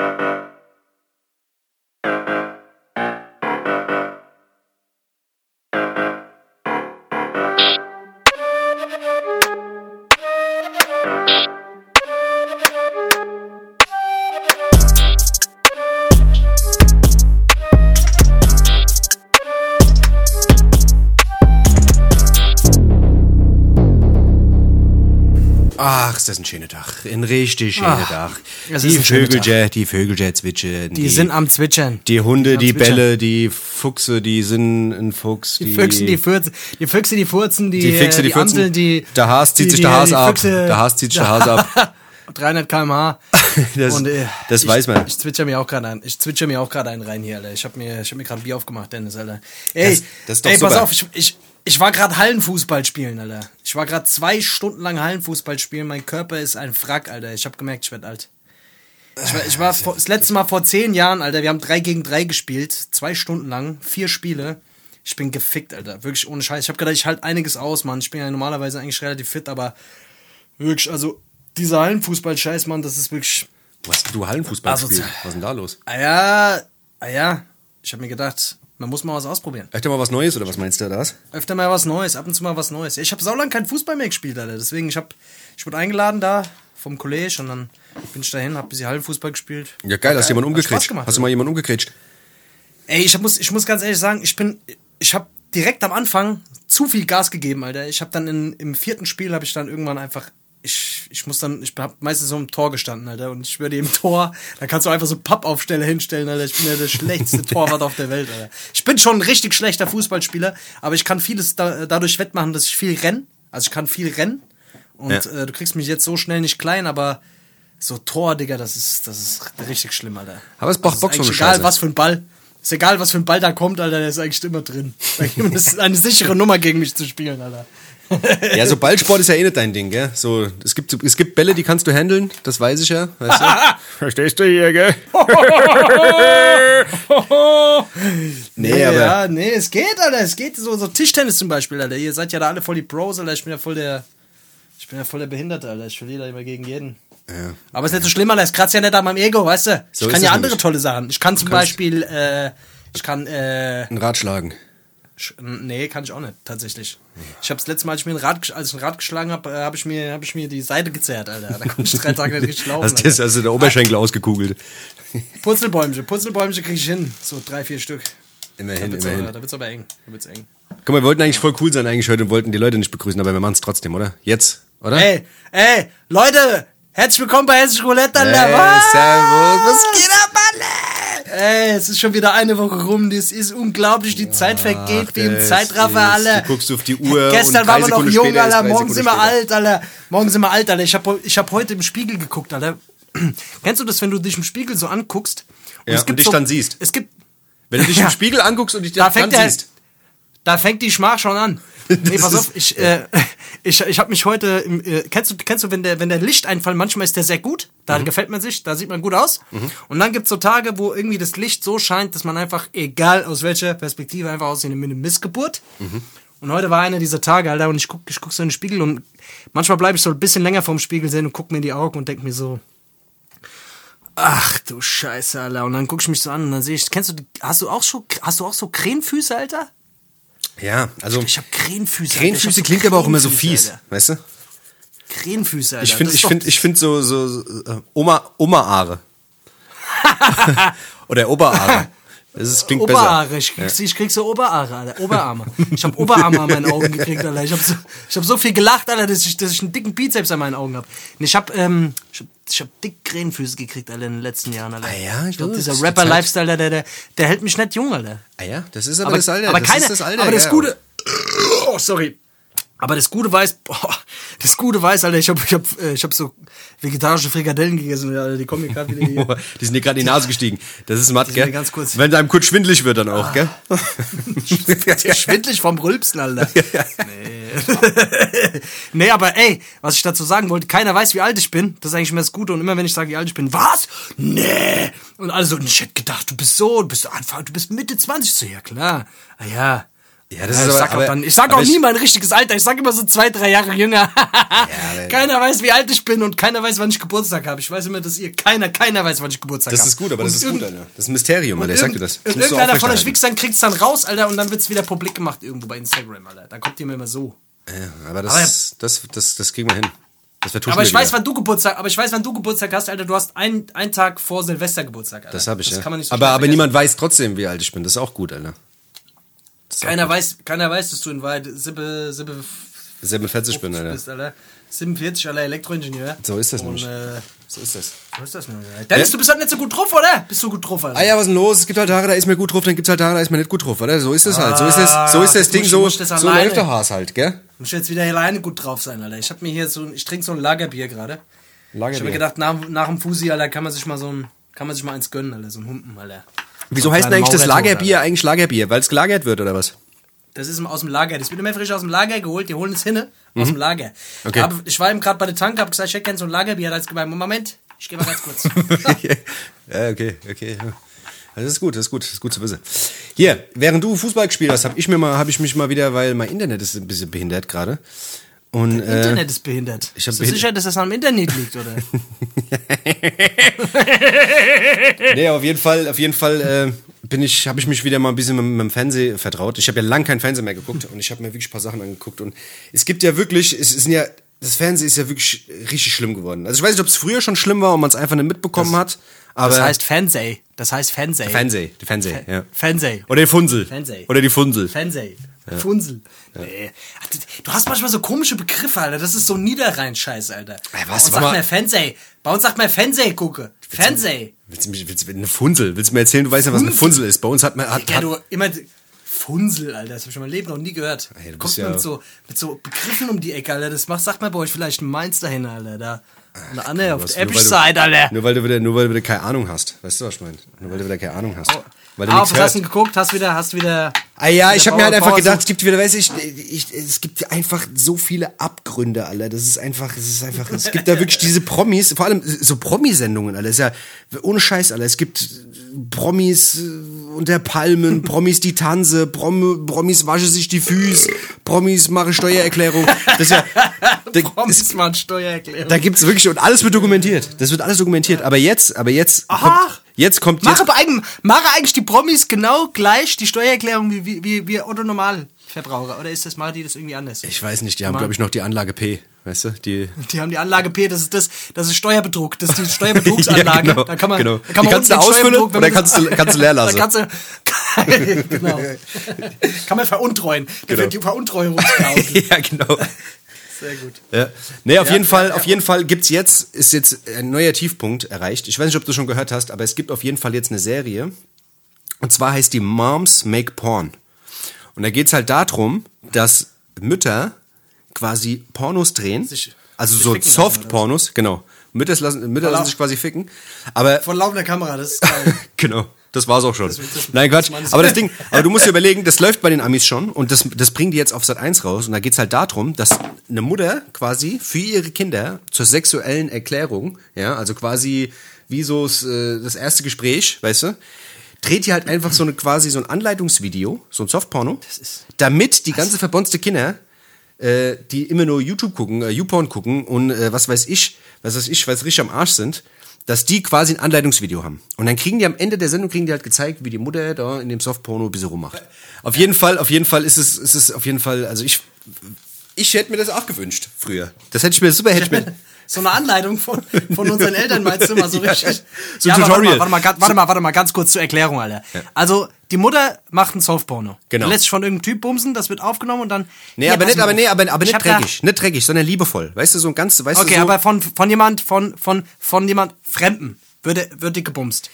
Ach, ist das ein schöner Tag. Ein richtig schöner Tag. Die Vögelchen, die Vögelchen zwitschern. Die sind am Zwitschern. Die Hunde, die Zwitschern. Bälle, die Fuchse, die sind ein Fuchs. Die Füchse, die Furzen, die Füchse, die Furzen, die, Die Füchse, äh, die die Furzen. Amseln, die... Der Haas zieht die- sich die- der Haas die ab. Der Haas zieht sich der Haas ab. 300 km/h. Das, Und, äh, das ich, weiß man. Ich zwitscher mir auch gerade ein. Ich zwitscher mir auch gerade einen rein hier, Alter. Ich hab mir, ich hab mir gerade ein Bier aufgemacht, Dennis, Alter. Ey, Das- das ist doch ey, pass auf, ich, ich, ich war gerade Hallenfußball spielen, Alter. Ich war gerade zwei Stunden lang Hallenfußball spielen. Mein Körper ist ein Wrack, Alter. Ich hab gemerkt, ich werd alt. Ich war, ich war vor, das letzte Mal vor zehn Jahren, Alter. Wir haben drei gegen drei gespielt, zwei Stunden lang, vier Spiele. Ich bin gefickt, Alter. Wirklich ohne Scheiß. Ich hab gedacht, ich halt einiges aus, Mann. Ich bin ja normalerweise eigentlich relativ fit, aber wirklich, also dieser Hallenfußball-Scheiß, Mann, das ist wirklich. Was, du Hallenfußball spielst? Was ist denn da los? Ah ja, ah ja. Ich habe mir gedacht, man muss mal was ausprobieren. Öfter mal was Neues oder was meinst du da? Das? Öfter mal was Neues, ab und zu mal was Neues. Ich habe saulang kein Fußball mehr gespielt, Alter. Deswegen, ich hab, ich wurde eingeladen da vom College und dann bin ich dahin, hab ein bisschen Hallenfußball gespielt. Ja, geil, hast du jemanden umgekretscht? gemacht, Hast du mal jemanden umgekretscht? Ey, ich muss, ich muss ganz ehrlich sagen, ich bin, ich habe direkt am Anfang zu viel Gas gegeben, Alter. Ich habe dann in, im vierten Spiel habe ich dann irgendwann einfach, ich, ich muss dann, ich hab meistens so im Tor gestanden, Alter. Und ich würde im Tor, da kannst du einfach so Pappaufsteller hinstellen, Alter. Ich bin ja der schlechteste Torwart auf der Welt, Alter. Ich bin schon ein richtig schlechter Fußballspieler, aber ich kann vieles da, dadurch wettmachen, dass ich viel renn. Also ich kann viel rennen. Und Ja. äh, du kriegst mich jetzt so schnell nicht klein, aber so Tor, Digga, das ist, das ist richtig schlimm, Alter. Aber es braucht Das Bock, ist so eine eigentlich egal, Scheiße. was für ein Ball. Ist egal, was für ein Ball da kommt, Alter, der ist eigentlich immer drin. Das ist eine sichere Nummer gegen mich zu spielen, Alter. Ja, so Ballsport ist ja eh nicht dein Ding, gell? So, es gibt, es gibt Bälle, die kannst du handeln, das weiß ich ja. Weißt du? Verstehst du hier, gell? nee, aber ja, nee, es geht, Alter, es geht. So, so Tischtennis zum Beispiel, Alter. Ihr seid ja da alle voll die Pros, Alter. Ich bin ja voll der, ich bin ja voll der Behinderte, Alter. Ich verliere da immer gegen jeden. Ja. Aber ist nicht so schlimm, Alter. Es kratzt ja nicht an meinem Ego, weißt du? So ich kann ja es andere nämlich. tolle Sachen. Ich kann zum Beispiel, äh, ich kann, äh, ein Rad schlagen. Nee, kann ich auch nicht, tatsächlich. Ich habe das letzte Mal, als ich mir ein Rad, als ich ein Rad geschlagen habe, äh, habe ich, mir- hab ich mir die Seite gezerrt, Alter. Da konnte ich drei Tage nicht richtig laufen. Hast du also der Oberschenkel ausgekugelt. Purzelbäumchen, Purzelbäumchen kriege ich hin. So drei, vier Stück. Immerhin, Da immerhin. aber, da wird's aber eng. Da wird's eng. Guck mal, wir wollten eigentlich voll cool sein eigentlich heute und wollten die Leute nicht begrüßen, aber wir machen es trotzdem, oder? Jetzt, oder? Ey, ey, Leute, herzlich willkommen bei Hessisch Roulette, Alter. Hey, Was? servus, was geht ab? Ey, es ist schon wieder eine Woche rum. Das ist unglaublich. Die Zeit vergeht wie im Zeitraffer, Alter. du guckst auf die Uhr Gestern und waren wir noch jung, drei Morgen Sekunden sind wir alt, Alter. Morgen sind wir alt, Alter. Ich habe ich hab heute im Spiegel geguckt, Alter. Kennst du das, wenn du dich im Spiegel so anguckst? Ja, und dich dann siehst. Es gibt, Wenn du dich Ja. im Spiegel anguckst und dich da dann fängt der, siehst. da fängt die Schmach schon an. Nee, pass auf, ich, äh, ich, ich habe mich heute, im, äh, kennst du, kennst du, wenn der, wenn der Lichteinfall, manchmal ist der sehr gut, da Mhm. gefällt man sich, da sieht man gut aus. Und dann gibt's so Tage, wo irgendwie das Licht so scheint, dass man einfach, egal aus welcher Perspektive, einfach aussieht wie eine Missgeburt. Mhm. Und heute war einer dieser Tage, Alter, und ich guck, ich guck so in den Spiegel und manchmal bleibe ich so ein bisschen länger vorm Spiegel sehen und guck mir in die Augen und denk mir so, ach du Scheiße, Alter. Und dann guck ich mich so an und dann sehe ich, kennst du, hast du auch so, hast du auch so Krähenfüße, Alter? Ja, also Ich hab Krähenfüße. Krähenfüße so klingt aber auch immer so fies, Alter. weißt du? Krähenfüße, Alter. Ich finde ich finde ich finde so so, so äh, Oma Oma-Aare. Oder Oberhaare. Ist, klingt Oberhaare, ich besser. krieg, ich krieg so Oberhaare, Alter. Oberarme. Ich hab Oberarme an meinen Augen gekriegt, Alter. Ich hab so, ich hab so viel gelacht, Alter, dass ich, dass ich einen dicken Bizeps an meinen Augen hab. Und ich hab, ähm, ich hab, ich hab dick Krähenfüße gekriegt, Alter, in den letzten Jahren, Alter. Ah ja, ich glaube, dieser Rapper-Lifestyle, der, der, der hält mich nicht jung, Alter. Ah ja, das ist aber, Aber, das Alter. aber das keine, ist das Alter. aber das ja. Gute, oh, sorry. Aber das Gute weiß, boah, das Gute weiß, Alter, ich hab, ich hab, äh, ich hab so vegetarische Frikadellen gegessen, Alter, die kommen mir gerade wieder hier. Die sind dir gerade in die Nase gestiegen. Das ist matt, gell? ganz kurz- Wenn einem kurz schwindelig wird dann auch, gell? Schwindlig vom Rülpsen, Alter. Nee. nee, aber ey, was ich dazu sagen wollte, keiner weiß, wie alt ich bin. Das ist eigentlich immer das Gute. Und immer wenn ich sage, wie alt ich bin, was? Nee. Und alle so, ich hätte gedacht, du bist so, du bist Anfang, du bist Mitte 20. So, ja klar. Ah ja. Ja, das Ja, ist ich aber, sag, auch aber, dann, ich sag aber auch nie mein richtiges Alter. Ich sag immer so zwei, drei Jahre jünger. aber- keiner weiß, wie alt ich bin und keiner weiß, wann ich Geburtstag habe. Ich weiß immer, dass ihr keiner, keiner weiß, wann ich Geburtstag habe. Das ist gut, aber das ist gut, Alter. Das ist ein Mysterium, Alter. Ich sag dir das. das irgendeiner von euch aufrechterhalten. Wichsern kriegt's dann raus, Alter, und dann wird's wieder publik gemacht irgendwo bei Instagram, Alter. Dann kommt ihr mir immer so. Ja, aber das, das, das, das kriegen wir hin. Das Aber ich weiß, wieder. wann du Geburtstag, aber ich weiß, wann du Geburtstag hast, Alter. Du hast einen, einen Tag vor Silvester Geburtstag, Alter. Das habe ich, das ja. Kann man nicht so aber aber vergessen. niemand weiß trotzdem, wie alt ich bin. Das ist auch gut, Alter. Keiner weiß, keiner weiß, dass du in Wahrheit Sippe, Sippe 47 bin, Alter. bist, Alter. 47, Alter, Elektroingenieur. So ist das Und, nämlich. äh, So ist das. so ist das. Alter. Dennis, du bist halt nicht so gut drauf, oder? Bist du gut drauf, Alter? Ah ja, was ist denn los? Es gibt halt Tage, da ist mir gut drauf, dann gibt's halt Tage, da ist mir nicht gut drauf, oder? So ist es halt. So ist das, so ist das Ah, Ding, so, das so läuft der Haas halt, gell? Muss ich jetzt wieder alleine gut drauf sein, Alter. Ich hab mir hier so, ein- ich trinke so ein Lagerbier gerade. Ich habe mir gedacht, nach, nach dem Fusi, Alter, kann man sich mal so ein, kann man sich mal eins gönnen, Alter, so ein Humpen, Alter. Wieso heißt denn eigentlich das Lagerbier eigentlich Lagerbier? Weil es gelagert wird, oder was? Das ist aus dem Lager. Das wird immer frisch aus dem Lager geholt. Die holen es hin aus dem Lager. Mhm. Okay. Aber ich war eben gerade bei der Tank, hab gesagt, ich hätte gerne so ein Lagerbier. Da hat gemeint, Moment, ich gehe mal ganz kurz. ja, okay, okay. Also Das ist gut, das ist gut, das ist gut zu wissen. Hier, während du Fußball gespielt hast, habe ich mir mal, habe ich mich mal wieder, weil mein Internet ist ein bisschen behindert gerade. Und äh, Internet ist behindert. ich Bist du sicher, dass das am Internet liegt, oder? nee, auf jeden Fall, auf jeden Fall äh, bin ich, habe ich mich wieder mal ein bisschen mit, mit dem Fernsehen vertraut. Ich habe ja lang kein Fernsehen mehr geguckt und ich habe mir wirklich ein paar Sachen angeguckt und es gibt ja wirklich, es sind ja das Fernsehen ist ja wirklich richtig schlimm geworden. Also ich weiß nicht, ob es früher schon schlimm war und man es einfach nicht mitbekommen hat, aber Das heißt Fernseh. Das heißt Fernseh. Fernseh, die Fernseh, ja. Fernseh. Oder die Funsel. Fernseh. Oder die Funsel. Fernseh. Funsel. Nee. Ach, du- Du hast manchmal so komische Begriffe, Alter. Das ist so Niederrhein-Scheiß, Alter. Ey, Bei was, uns warte sagt mal. man Fernseh. Bei uns sagt man Fernseh, gucke. Fernseh. Willst du mich, willst du, eine Funsel? Willst du mir erzählen, du weißt ja, was eine Funsel ist? Bei uns hat man, hat, Ja, hat, du immer. Funsel, Alter, das hab ich in meinem Leben noch nie gehört. Ey, du Kommt ja- mit so, mit so Begriffen um die Ecke, Alter. Das macht, sagt man bei euch vielleicht ein Mainz dahin, Alter. Da. Eine andere auf der Episch-Seite, Alter. nur weil du wieder, nur weil du wieder keine Ahnung hast. Weißt du, was ich meine? Nur weil du wieder keine Ahnung hast. Weil du Ah, nichts auf was hast du hörst. geguckt? Hast wieder, hast wieder. Ah ja, ich habe mir halt einfach Bauer gedacht, es gibt wieder, weiß ich, ich, es gibt einfach so viele Abgründe, Alter. Das ist einfach, es ist einfach, es gibt da wirklich diese Promis, vor allem so Promisendungen. Das ist ja ohne Scheiß, Alter. Es gibt Promis äh, unter Palmen, Promis die Tanze, Prom, Promis wasche sich die Füße, Promis mache Steuererklärung. Das ist ja, da, Promis es, mal Steuererklärung. da gibt's wirklich und alles wird dokumentiert. Das wird alles dokumentiert. Aber jetzt, aber jetzt, Aha. kommt, jetzt kommt jetzt, Mache, eigen, mache eigentlich die Promis genau gleich die Steuererklärung wie, wie, wie, wie Otto Normalverbraucher? Oder ist das, machen die das irgendwie anders? ich weiß nicht, die haben glaube ich noch die Anlage P, weißt du, die Die haben die Anlage P, das ist das, das ist Steuerbetrug, das ist die Steuerbetrugsanlage. Ja, genau, da kann man, genau. da kann Die man kannst du ausfüllen oder kannst du- kannst du leer lassen. Kannst du, genau. kann man veruntreuen. Genau. wird die Veruntreuungsklausel. ja, genau. Sehr gut. Ja. Nee, auf Ja, jeden Fall, ja, auf jeden Fall gibt's jetzt, ist jetzt ein neuer Tiefpunkt erreicht. Ich weiß nicht, ob du schon gehört hast, aber es gibt auf jeden Fall jetzt eine Serie. Und zwar heißt die Moms Make Porn. Und da geht's halt darum, dass Mütter quasi Pornos drehen. Sich- also sich so Soft-Pornos, genau. Mütter lassen, Mütter lassen sich quasi ficken. Aber Vor laufender Kamera, das ist geil. genau. Das war's auch schon. das- Nein, Quatsch. das meinst du. Aber das Ding, aber du musst dir überlegen, das läuft bei den Amis schon und das, das bringen die jetzt auf Sat 1 raus und da geht's halt darum, dass eine Mutter quasi für ihre Kinder zur sexuellen Erklärung, ja, also quasi wie so das, äh, das erste Gespräch, weißt du, dreht die halt einfach so eine quasi so ein Anleitungsvideo, so ein Softporno, ist- damit die ganze verbonste Kinder äh, die immer nur YouTube gucken, äh, YouPorn gucken und äh, was weiß ich, was weiß ich, was richtig am Arsch sind, dass die quasi ein Anleitungsvideo haben. Und dann kriegen die am Ende der Sendung kriegen die halt gezeigt, wie die Mutter da in dem Softporno ein bisschen rummacht. Auf jeden Fall, auf jeden Fall ist es, ist es auf jeden Fall, also ich, ich hätte mir das auch gewünscht früher. Das hätte ich mir super, hätte ich mir, So eine Anleitung von, von unseren Eltern, meinst du mal so Ja, richtig? so ein aber Tutorial. Warte mal, warte, mal, ganz- warte mal, warte mal, ganz kurz zur Erklärung, Alter. Also, die Mutter macht ein Softporno. Genau. Lässt sich von irgendeinem Typ bumsen, das wird aufgenommen und dann. nee, Hier, aber nicht, aber nee, aber, aber Ich nicht dreckig, nicht dreckig, sondern liebevoll. Weißt du, so ein ganz, weißt Okay, du, so, aber von, von jemand, von, von, von jemand Fremden würde, wird die gebumst.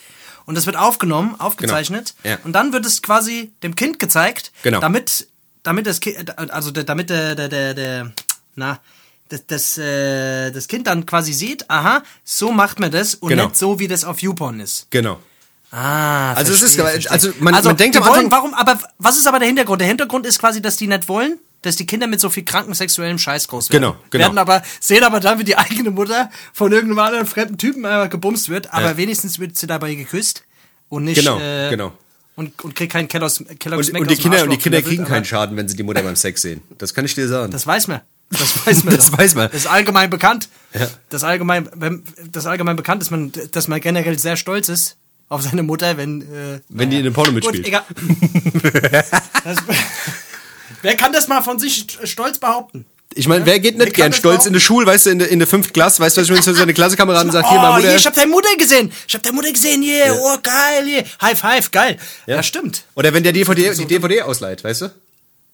Und das wird aufgenommen, aufgezeichnet. Genau. Ja. Und dann wird es quasi dem Kind gezeigt, Genau. damit, damit das Kind, also damit der, der, der, der na, das, das, äh, das Kind dann quasi sieht, aha, so macht man das und Genau. nicht so, wie das auf YouPorn ist. genau. Ah, Also es ist- verstehe, also man- man denkt am wollen, Anfang- warum, aber was ist aber der Hintergrund? Der Hintergrund ist quasi, dass die nicht wollen, dass die Kinder mit so viel kranken sexuellem Scheiß groß werden. Genau, genau. Werden aber, sehen aber dann, wie die eigene Mutter von irgendeinem anderen fremden Typen äh, gebumst wird, aber Ja. wenigstens wird sie dabei geküsst und nicht, Genau, äh, genau. und, und krieg keinen Kellogg's, Kellogg's Und, Mac und die aus Kinder, und die Kinder kriegen keinen Schaden, wenn sie die Mutter beim Sex sehen. Das kann ich dir sagen. Das weiß man. Das weiß man. Das doch. weiß man. Das ist allgemein bekannt. Ja. Das allgemein, wenn, das allgemein bekannt ist, man, dass man generell sehr stolz ist auf seine Mutter, wenn, äh, Wenn die in dem Porno Gut, mitspielt. egal. das, wer kann das mal von sich stolz behaupten? Ich meine, wer geht nicht Wer gern das stolz in der Schule, weißt du, in der, in der fünften Klasse, weißt du, was ich, wenn so seine Klassenkameraden sagt, hier, oh, meine Mutter. hier, ich hab deine Mutter gesehen. Ich hab deine Mutter gesehen, hier, oh, geil, hier. High five, geil. Ja, stimmt. Oder wenn der DVD, die DVD ausleiht, weißt du?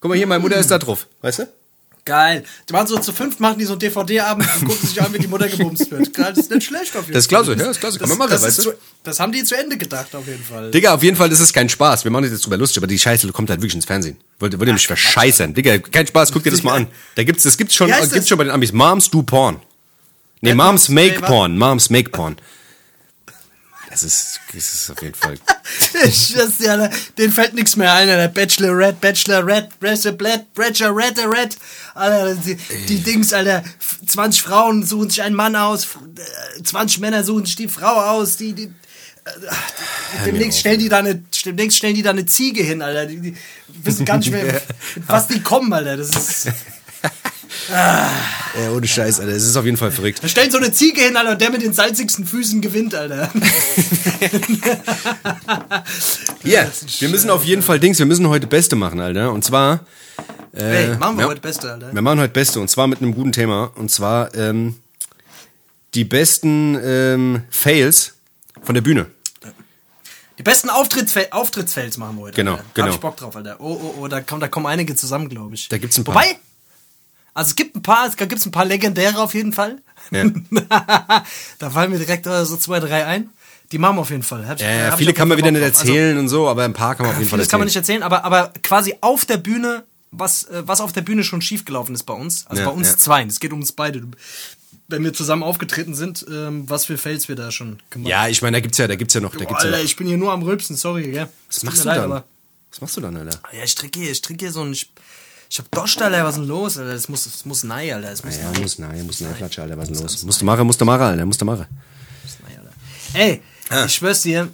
Guck mal hier, meine Mutter ist da drauf, weißt du? Geil. Die machen so zu fünf, machen die so einen DVD-Abend und gucken sich an, wie die Mutter gebumst wird. Geil, das ist nicht schlecht auf jeden Fall. Das ist klasse, ja, das ist klasse, kann man machen, das weißt du? Zu, das haben die zu Ende gedacht, auf jeden Fall. Digga, auf jeden Fall ist es kein Spaß. Wir machen das jetzt drüber lustig, aber die Scheiße kommt halt wirklich ins Fernsehen. Wollt, wollt ihr mich verscheißern? Digga, kein Spaß, guck dir das mal an. Da gibt's, das gibt's schon, gibt's das? schon bei den Amis. Moms do Porn. Nee, Wer Moms make Porn. Moms make Porn. Das ist, das ist auf jeden Fall. Ich, das, ja, den fällt nichts mehr ein, der Bachelorette, Bachelorette, Bachelorette, Bachelorette, Red. Alter, die, die Dings, Alter, 20 Frauen suchen sich einen Mann aus, 20 Männer suchen sich die Frau aus, die, die, äh, demnächst stellen die da eine, demnächst stellen die da eine Ziege hin, Alter, die, die wissen gar nicht mehr, mit was die kommen, Alter, das ist, Ja, ohne Scheiß, Alter. Das ist auf jeden Fall verrückt. da stellen so eine Ziege hin, Alter, und der mit den salzigsten Füßen gewinnt, Alter. Ja, wir müssen auf jeden Fall Dings, wir müssen heute Beste machen, Alter. Und zwar, Hey, machen wir ja. heute Beste, Alter. wir machen heute Beste und zwar mit einem guten Thema. Und zwar, ähm, die besten ähm, Fails von der Bühne. Die besten Auftrittsfel Auftrittsfails machen wir heute. Genau, Alter. Da genau. hab ich Bock drauf, Alter. Oh, oh, oh, da kommen, da kommen einige zusammen, glaube ich. Da gibt's ein paar. Wobei, also es gibt ein paar, es gibt ein paar legendäre auf jeden Fall. Ja. da fallen mir direkt äh, so zwei, drei ein. Die machen wir auf jeden Fall. Hab Ja, ja, viele kann man wieder nicht drauf. erzählen und so, aber ein paar kann man auf jeden Also, Fall vieles kann man erzählen. nicht erzählen, aber, aber quasi auf der Bühne, was, äh, was auf der Bühne schon schiefgelaufen ist bei uns. Also Ja, bei uns ja. zwei. Es geht um uns beide. Wenn wir zusammen aufgetreten sind, ähm, was für Fails wir da schon gemacht Ja, ich meine, da gibt's ja, da gibt's ja noch, da gibt's ja Alter, noch. ich bin hier nur am Rülpsen, sorry, gell? Was machst du dann? Was machst du dann, Alter? Ja, ich trinke hier, ich trinke hier so ein. Ich, ich hab Dost, Alter, was ist denn los, Alter? Das muss, das muss nein, Alter. Das muss Ja, nein, muss, nein, muss, nein, Flatsche, Alter, was ist denn los? Musst du machen, musst du machen, Alter, musst du machen. Ey, ich schwör's dir,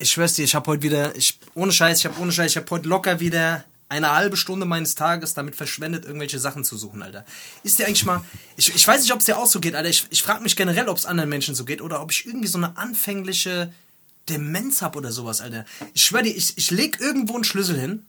ich schwör's dir, ich hab heute wieder, ich, ohne Scheiß, ich hab ohne Scheiß, ich hab heute locker wieder eine halbe Stunde meines Tages damit verschwendet, irgendwelche Sachen zu suchen, Alter. Ist dir eigentlich mal, ich, ich weiß nicht, ob es dir auch so geht, Alter. Ich, ich frage mich generell, ob es anderen Menschen so geht oder ob ich irgendwie so eine anfängliche Demenz hab oder sowas, Alter. Ich schwör dir, ich, ich leg irgendwo einen Schlüssel hin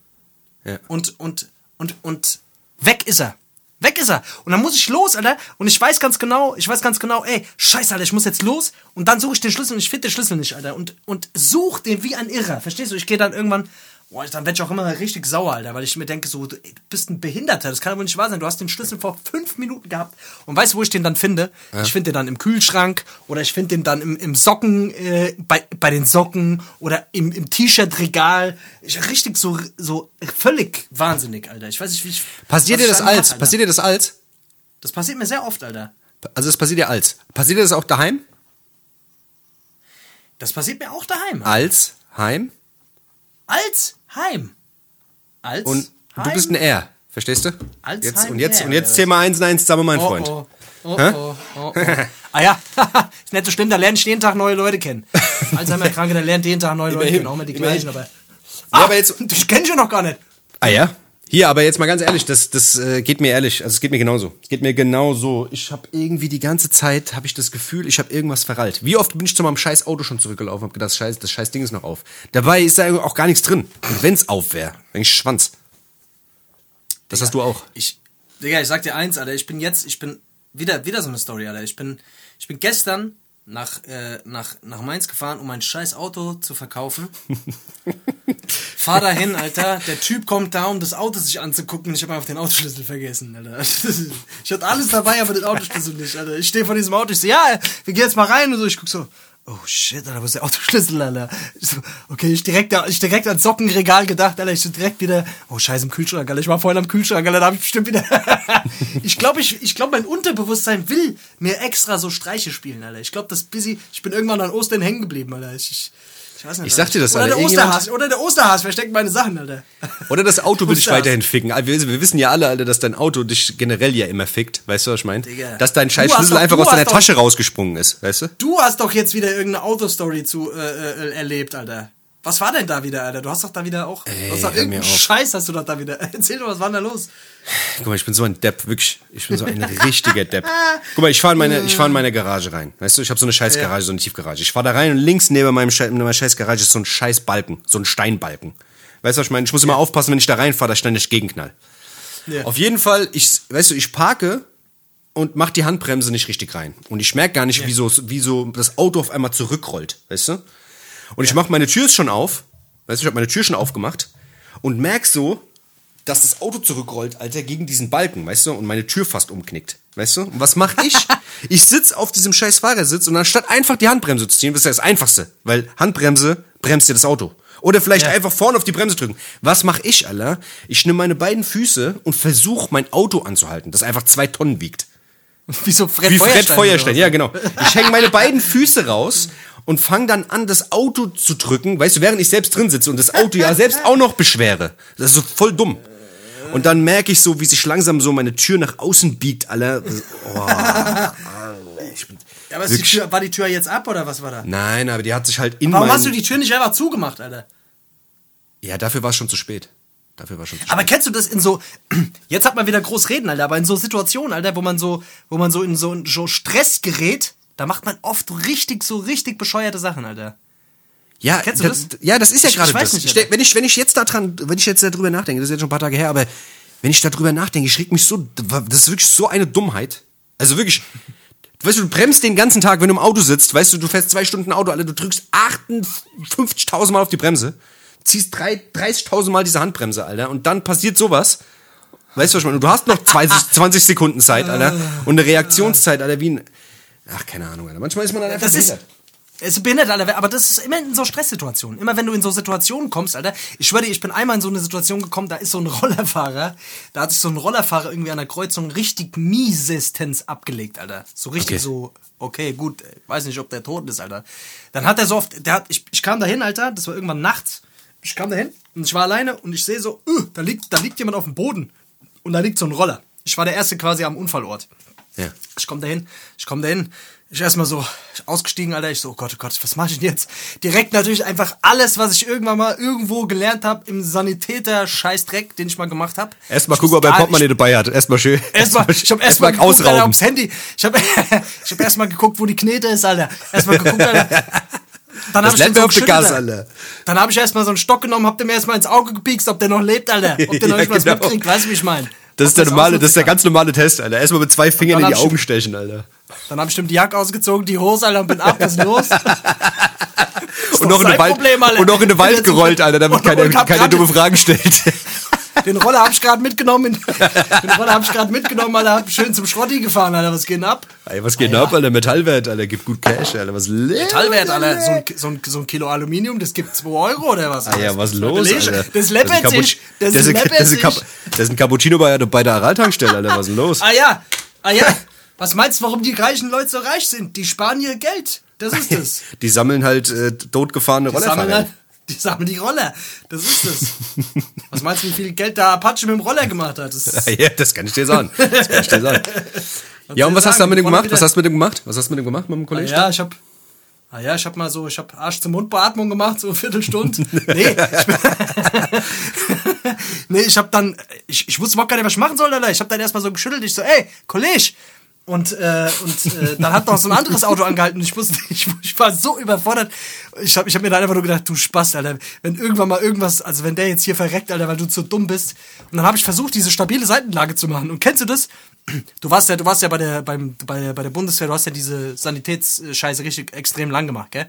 Ja. und, und, und, und weg ist er. Weg ist er. Und dann muss ich los, Alter. Und ich weiß ganz genau, ich weiß ganz genau, ey, scheiße, Alter, ich muss jetzt los. Und dann suche ich den Schlüssel und ich finde den Schlüssel nicht, Alter. Und, und such den wie ein Irrer. Verstehst du? Ich gehe dann irgendwann, boah, dann werd ich auch immer richtig sauer, Alter. Weil ich mir denke, so, du bist ein Behinderter. Das kann aber nicht wahr sein. Du hast den Schlüssel vor fünf Minuten gehabt. Und weißt du, wo ich den dann finde? Ich finde den dann im Kühlschrank oder ich finde den dann im, im Socken, äh, bei, bei den Socken oder im, im T-Shirt-Regal. Ich richtig so, so völlig wahnsinnig, Alter. Ich weiß nicht, wie ich. Passiert dir das da mach, als? Alter. Passiert dir das als? Das passiert mir sehr oft, Alter. Also es passiert dir als. Passiert dir das auch daheim? Das passiert mir auch daheim. Alter. Als Heim? Als Heim. Als Und Heim. du bist ein R, verstehst du? Als jetzt, Heim und jetzt, R, und jetzt mal eins und eins zusammen, mein Oh, Freund. oh, oh, oh, oh, oh. ah ja, ist nicht so schlimm, da lerne ich jeden Tag neue Leute kennen. Alzheimer-Kranke, der lernt jeden Tag neue Leute kennen, auch immer die gleichen, aber... Ja, aber jetzt- Ich kenne schon noch gar nicht. Ah ja? Hier, aber jetzt mal ganz ehrlich, das, das äh, geht mir ehrlich, also es geht mir genauso. Es geht mir genauso. Ich habe irgendwie die ganze Zeit, habe ich das Gefühl, ich habe irgendwas verrallt. Wie oft bin ich zu meinem scheiß Auto schon zurückgelaufen und hab gedacht, das scheiß, das scheiß Ding ist noch auf. Dabei ist da auch gar nichts drin. Und wenn's auf wäre, eigentlich Schwanz. Das hast du auch. Ich, Digga, ich sag dir eins, Alter, ich bin jetzt, ich bin wieder, wieder so eine Story, Alter. Ich bin, ich bin gestern nach, äh, nach, nach Mainz gefahren, um mein scheiß Auto zu verkaufen. Fahr dahin, Alter. Der Typ kommt da, um das Auto sich anzugucken. Ich habe einfach den Autoschlüssel vergessen, Alter. Ich hatte alles dabei, aber den Autoschlüssel nicht, Alter. Ich stehe vor diesem Auto, ich so, ja, wir gehen jetzt mal rein und so. Ich guck so, oh shit, Alter, wo ist der Autoschlüssel, Alter? Ich so, okay, ich direkt, ich direkt ans Sockenregal gedacht, Alter. Ich so direkt wieder, oh scheiße, im Kühlschrank, Alter. Ich war vorhin am Kühlschrank, Alter, da habe ich bestimmt wieder. ich glaube, ich, ich glaube, mein Unterbewusstsein will mir extra so Streiche spielen, Alter. Ich glaube, das busy, ich bin irgendwann an Ostern hängen geblieben, Alter. Ich, ich, ich weiß nicht. Ich sag dir das, oder Alter, Der Osterhas, oder der Osterhas versteckt meine Sachen, Alter. Oder das Auto will dich weiterhin ficken. Also Wir, wir wissen ja alle, Alter, dass dein Auto dich generell ja immer fickt. Weißt du, was ich meine? Dass dein scheiß Schlüssel einfach aus deiner Tasche rausgesprungen ist, weißt du? Du hast doch jetzt wieder irgendeine Autostory zu äh, äh, erlebt, Alter. Was war denn da wieder, Alter? Du hast doch da wieder auch. Ey, hast doch irgendeinen. Scheiß hast du doch da wieder. Erzähl doch, was war denn da los? Guck mal, ich bin so ein Depp, wirklich. Ich bin so ein richtiger Depp. Guck mal, ich fahre in meine, ich fahr in meine Garage rein. Weißt du, ich habe so eine scheiß Garage, so eine Tiefgarage. Ich fahre da rein und links neben meinem neben meiner scheiß Garage ist so ein scheiß Balken, so ein Steinbalken. Weißt du, was ich meine? Ich muss immer aufpassen, wenn ich da reinfahre, dann nicht gegenknall. Ja. Auf jeden Fall, ich, weißt du, ich parke und mach die Handbremse nicht richtig rein. Und ich merke gar nicht, wie, so, wie so das Auto auf einmal zurückrollt, weißt du? Und ich mach meine Tür schon auf, weißt du, ich habe meine Tür schon aufgemacht und merk so, dass das Auto zurückrollt, Alter, gegen diesen Balken, weißt du, und meine Tür fast umknickt, weißt du? Und was mach ich? ich sitz auf diesem scheiß Fahrersitz und anstatt einfach die Handbremse zu ziehen, das ist ja das Einfachste, weil Handbremse bremst dir das Auto. Oder vielleicht Ja. einfach vorne auf die Bremse drücken. Was mach ich, Alter? Ich nehme meine beiden Füße und versuche mein Auto anzuhalten, das einfach zwei Tonnen wiegt. Wie so Fred Wie Fred Feuerstein. Ja genau. Ich hänge meine beiden Füße raus und fange dann an, das Auto zu drücken, weißt du, während ich selbst drin sitze und das Auto ja selbst auch noch beschwere. Das ist so voll dumm. Und dann merke ich so, wie sich langsam so meine Tür nach außen biegt, Alter. Oh, ich bin, Ja, aber die. Tür, war die Tür jetzt ab oder was war da? nein, aber die hat sich halt in Warum hast du die Tür nicht einfach zugemacht, Alter? Ja, dafür war es schon zu spät. Dafür war schon zu spät. Aber kennst du das in so, jetzt hat man wieder groß reden, Alter, aber in so Situationen, Alter, wo man so, wo man so in so, so Stress gerät, da macht man oft richtig, so richtig bescheuerte Sachen, Alter. Ja, Kennst du das, das? ja, das ist ja gerade ich weiß das. nicht, Ich, wenn ich wenn ich jetzt da dran, wenn ich jetzt darüber nachdenke, das ist jetzt schon ein paar Tage her, aber wenn ich darüber nachdenke, ich reg mich so, das ist wirklich so eine Dummheit. Also wirklich, weißt du, du bremst den ganzen Tag, wenn du im Auto sitzt, weißt du, du fährst zwei Stunden Auto, Alter, du drückst 58.000 Mal auf die Bremse, ziehst drei- 30.000 Mal diese Handbremse, Alter, und dann passiert sowas. Weißt du, was ich meine? Und Du hast noch 20, 20 Sekunden Zeit, Alter, und eine Reaktionszeit, Alter, wie ein, ach, keine Ahnung, Alter. Manchmal ist man dann einfach Das ist, behindert. es ist behindert, Alter, aber das ist immer in so Stresssituationen. Immer wenn du in so Situationen kommst, Alter. Ich schwöre dir, ich bin einmal in so eine Situation gekommen, da ist so ein Rollerfahrer, da hat sich so ein Rollerfahrer irgendwie an der Kreuzung richtig miesestens abgelegt, Alter. So richtig Okay. so, okay, gut, weiß nicht, ob der tot ist, Alter. Dann hat er so oft, der hat, ich, ich kam dahin, Alter, das war irgendwann nachts. Ich kam dahin und ich war alleine und ich sehe so, uh, da liegt, da liegt jemand auf dem Boden. Und da liegt so ein Roller. Ich war der Erste quasi am Unfallort. Ja. Ich komm dahin, ich komm dahin. Ich erstmal so ausgestiegen, Alter. Ich so, oh Gott, oh Gott, was mache ich denn jetzt? Direkt natürlich einfach alles, was ich irgendwann mal irgendwo gelernt habe im Sanitäter-Scheißdreck, den ich mal gemacht habe. Erstmal gucken, ob er Portemonnaie dabei hat. Erstmal schön. Erstmal, ich habe erstmal Alter, ausrauben. aufs Handy. Ich habe ich hab erstmal geguckt, wo die Knete ist, Alter. Erstmal geguckt, Alter. Dann hab ich Alter. Alter. Dann habe ich erstmal so einen Stock genommen, hab dem erstmal ins Auge gepiekst, ob der noch lebt, Alter. Ob der noch Ja, nicht was genau. mitkriegt, weißt du, wie ich meine? Das ist der normale, das ist der ganz normale Test, Alter. Erstmal mit zwei Fingern in die Augen stechen, Alter. Dann habe ich ihm die Jacke ausgezogen, die Hose, Alter, und bin ab, was ist los? Und noch, in den sein Wald, Problem, Alter. und noch in den Wald gerollt, Alter, damit Und- keiner, und dumme Fragen stellt. Den Roller hab ich gerade mitgenommen. Den Roller hab ich gerade mitgenommen, Alter. Hab schön zum Schrotti gefahren, Alter. Was geht denn ab? Ey, was geht denn ab, Alter? Metallwert, Alter, gibt gut Cash, Alter. Was Metallwert, Alter. So ein, so, ein, so ein Kilo Aluminium, das gibt 2 Euro oder was? Ah ja, was Das los, Alter? Das läppert sich. Das ist ein- Cappuccino bei, bei der Araltankstelle, Alter. Was ist denn los? Ah ja, ah ja. Was meinst du, warum die reichen Leute so reich sind? Die sparen ihr Geld. Das ist es. Die sammeln halt äh, totgefahrene Die sammeln, Rollerfahrer. halt- die sammeln die Roller. Das ist es. Was meinst du, wie viel Geld der Apache mit dem Roller gemacht hat? Das Ja, das kann ich dir sagen. Das kann ich dir sagen. Ja, und was ich hast du sagen? mit dem gemacht? Was hast du mit dem gemacht? Was hast du mit dem gemacht, mit dem Ah Kollegen? ja, ich hab, ah ja, ich hab mal so, ich hab Arsch-zum-Mund-Beatmung gemacht, so eine Viertelstunde. nee, ich, nee, ich hab dann, ich, ich wusste überhaupt gar nicht, was ich machen soll, Alter. Ich hab dann erstmal so geschüttelt, ich so, ey, Kollege. Und, äh, und äh, dann hat noch so ein anderes Auto angehalten und ich wusste, ich, ich war so überfordert. Ich hab, ich hab mir dann einfach nur gedacht, du Spaß, Alter. Wenn irgendwann mal irgendwas, also wenn der jetzt hier verreckt, Alter, weil du zu dumm bist. Und dann habe ich versucht, diese stabile Seitenlage zu machen. Und kennst du das? Du warst ja, du warst ja bei der, beim, bei, bei der Bundeswehr, du hast ja diese Sanitätsscheiße richtig extrem lang gemacht, gell?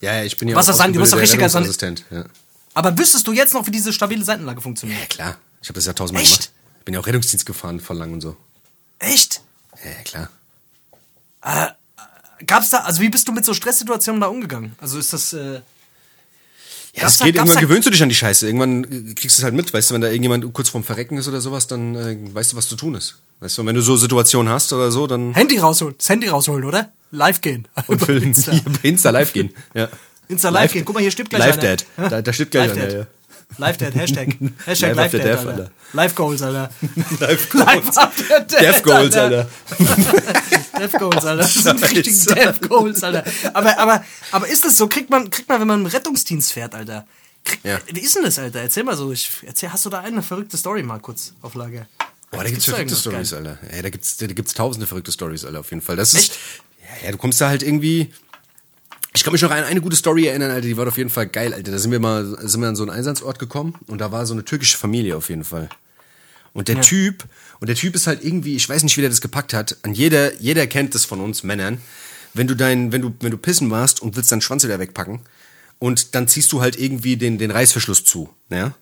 Ja, ja, ich bin ja Was auch sagen, du bist doch richtiger Rettungsassistent. Ja. Aber wüsstest du jetzt noch, wie diese stabile Seitenlage funktioniert? ja, klar. Ich habe das ja tausendmal Echt? gemacht. Bin ja auch Rettungsdienst gefahren, voll lang und so. Echt? Ja, klar. Gab's da, also wie bist du mit so Stresssituationen da umgegangen? Also ist das, äh, Ja, das da- geht, gab's irgendwann da- gewöhnst du dich an die Scheiße. Irgendwann äh, kriegst du es halt mit, weißt du, wenn da irgendjemand kurz vorm Verrecken ist oder sowas, dann äh, weißt du, was zu tun ist. Weißt du, wenn du so Situationen hast oder so, dann Handy rausholen, das Handy rausholen, oder? Live gehen. und für Insta. Insta live gehen. Ja. Insta live gehen. Guck mal, hier stirbt gleich Live einer. Dad. Da, da stirbt gleich Live einer, Dad. ja. Live Dead, Hashtag. Hashtag Live Live Alter. Alter. Live Goals, Alter. Live Live after Death, Death Goals, Alter. Death Goals, Alter. Das sind richtig Death Goals, Alter. Aber, aber, aber ist das so? Kriegt man, kriegt man, wenn man im Rettungsdienst fährt, Alter? Kriegt, Ja. Wie ist denn das, Alter? Erzähl mal so. Ich, erzähl, hast du da eine verrückte Story mal kurz auf Lager? Boah, da gibt's da verrückte Stories? Alter. Ja, da gibt's, da gibt's tausende verrückte Stories, Alter, auf jeden Fall. Das ist, Echt? Ja, ja, du kommst da halt irgendwie. Ich kann mich noch an eine gute Story erinnern, Alter, die war auf jeden Fall geil, Alter. Da sind wir mal, sind wir an so einen Einsatzort gekommen und da war so eine türkische Familie auf jeden Fall. Und der Typ, und der Typ ist halt irgendwie, ich weiß nicht, wie der das gepackt hat. An jeder, jeder kennt das von uns Männern. Wenn du dein, wenn du, wenn du pissen warst und willst deinen Schwanz wieder wegpacken und dann ziehst du halt irgendwie den, den Reißverschluss zu, ja?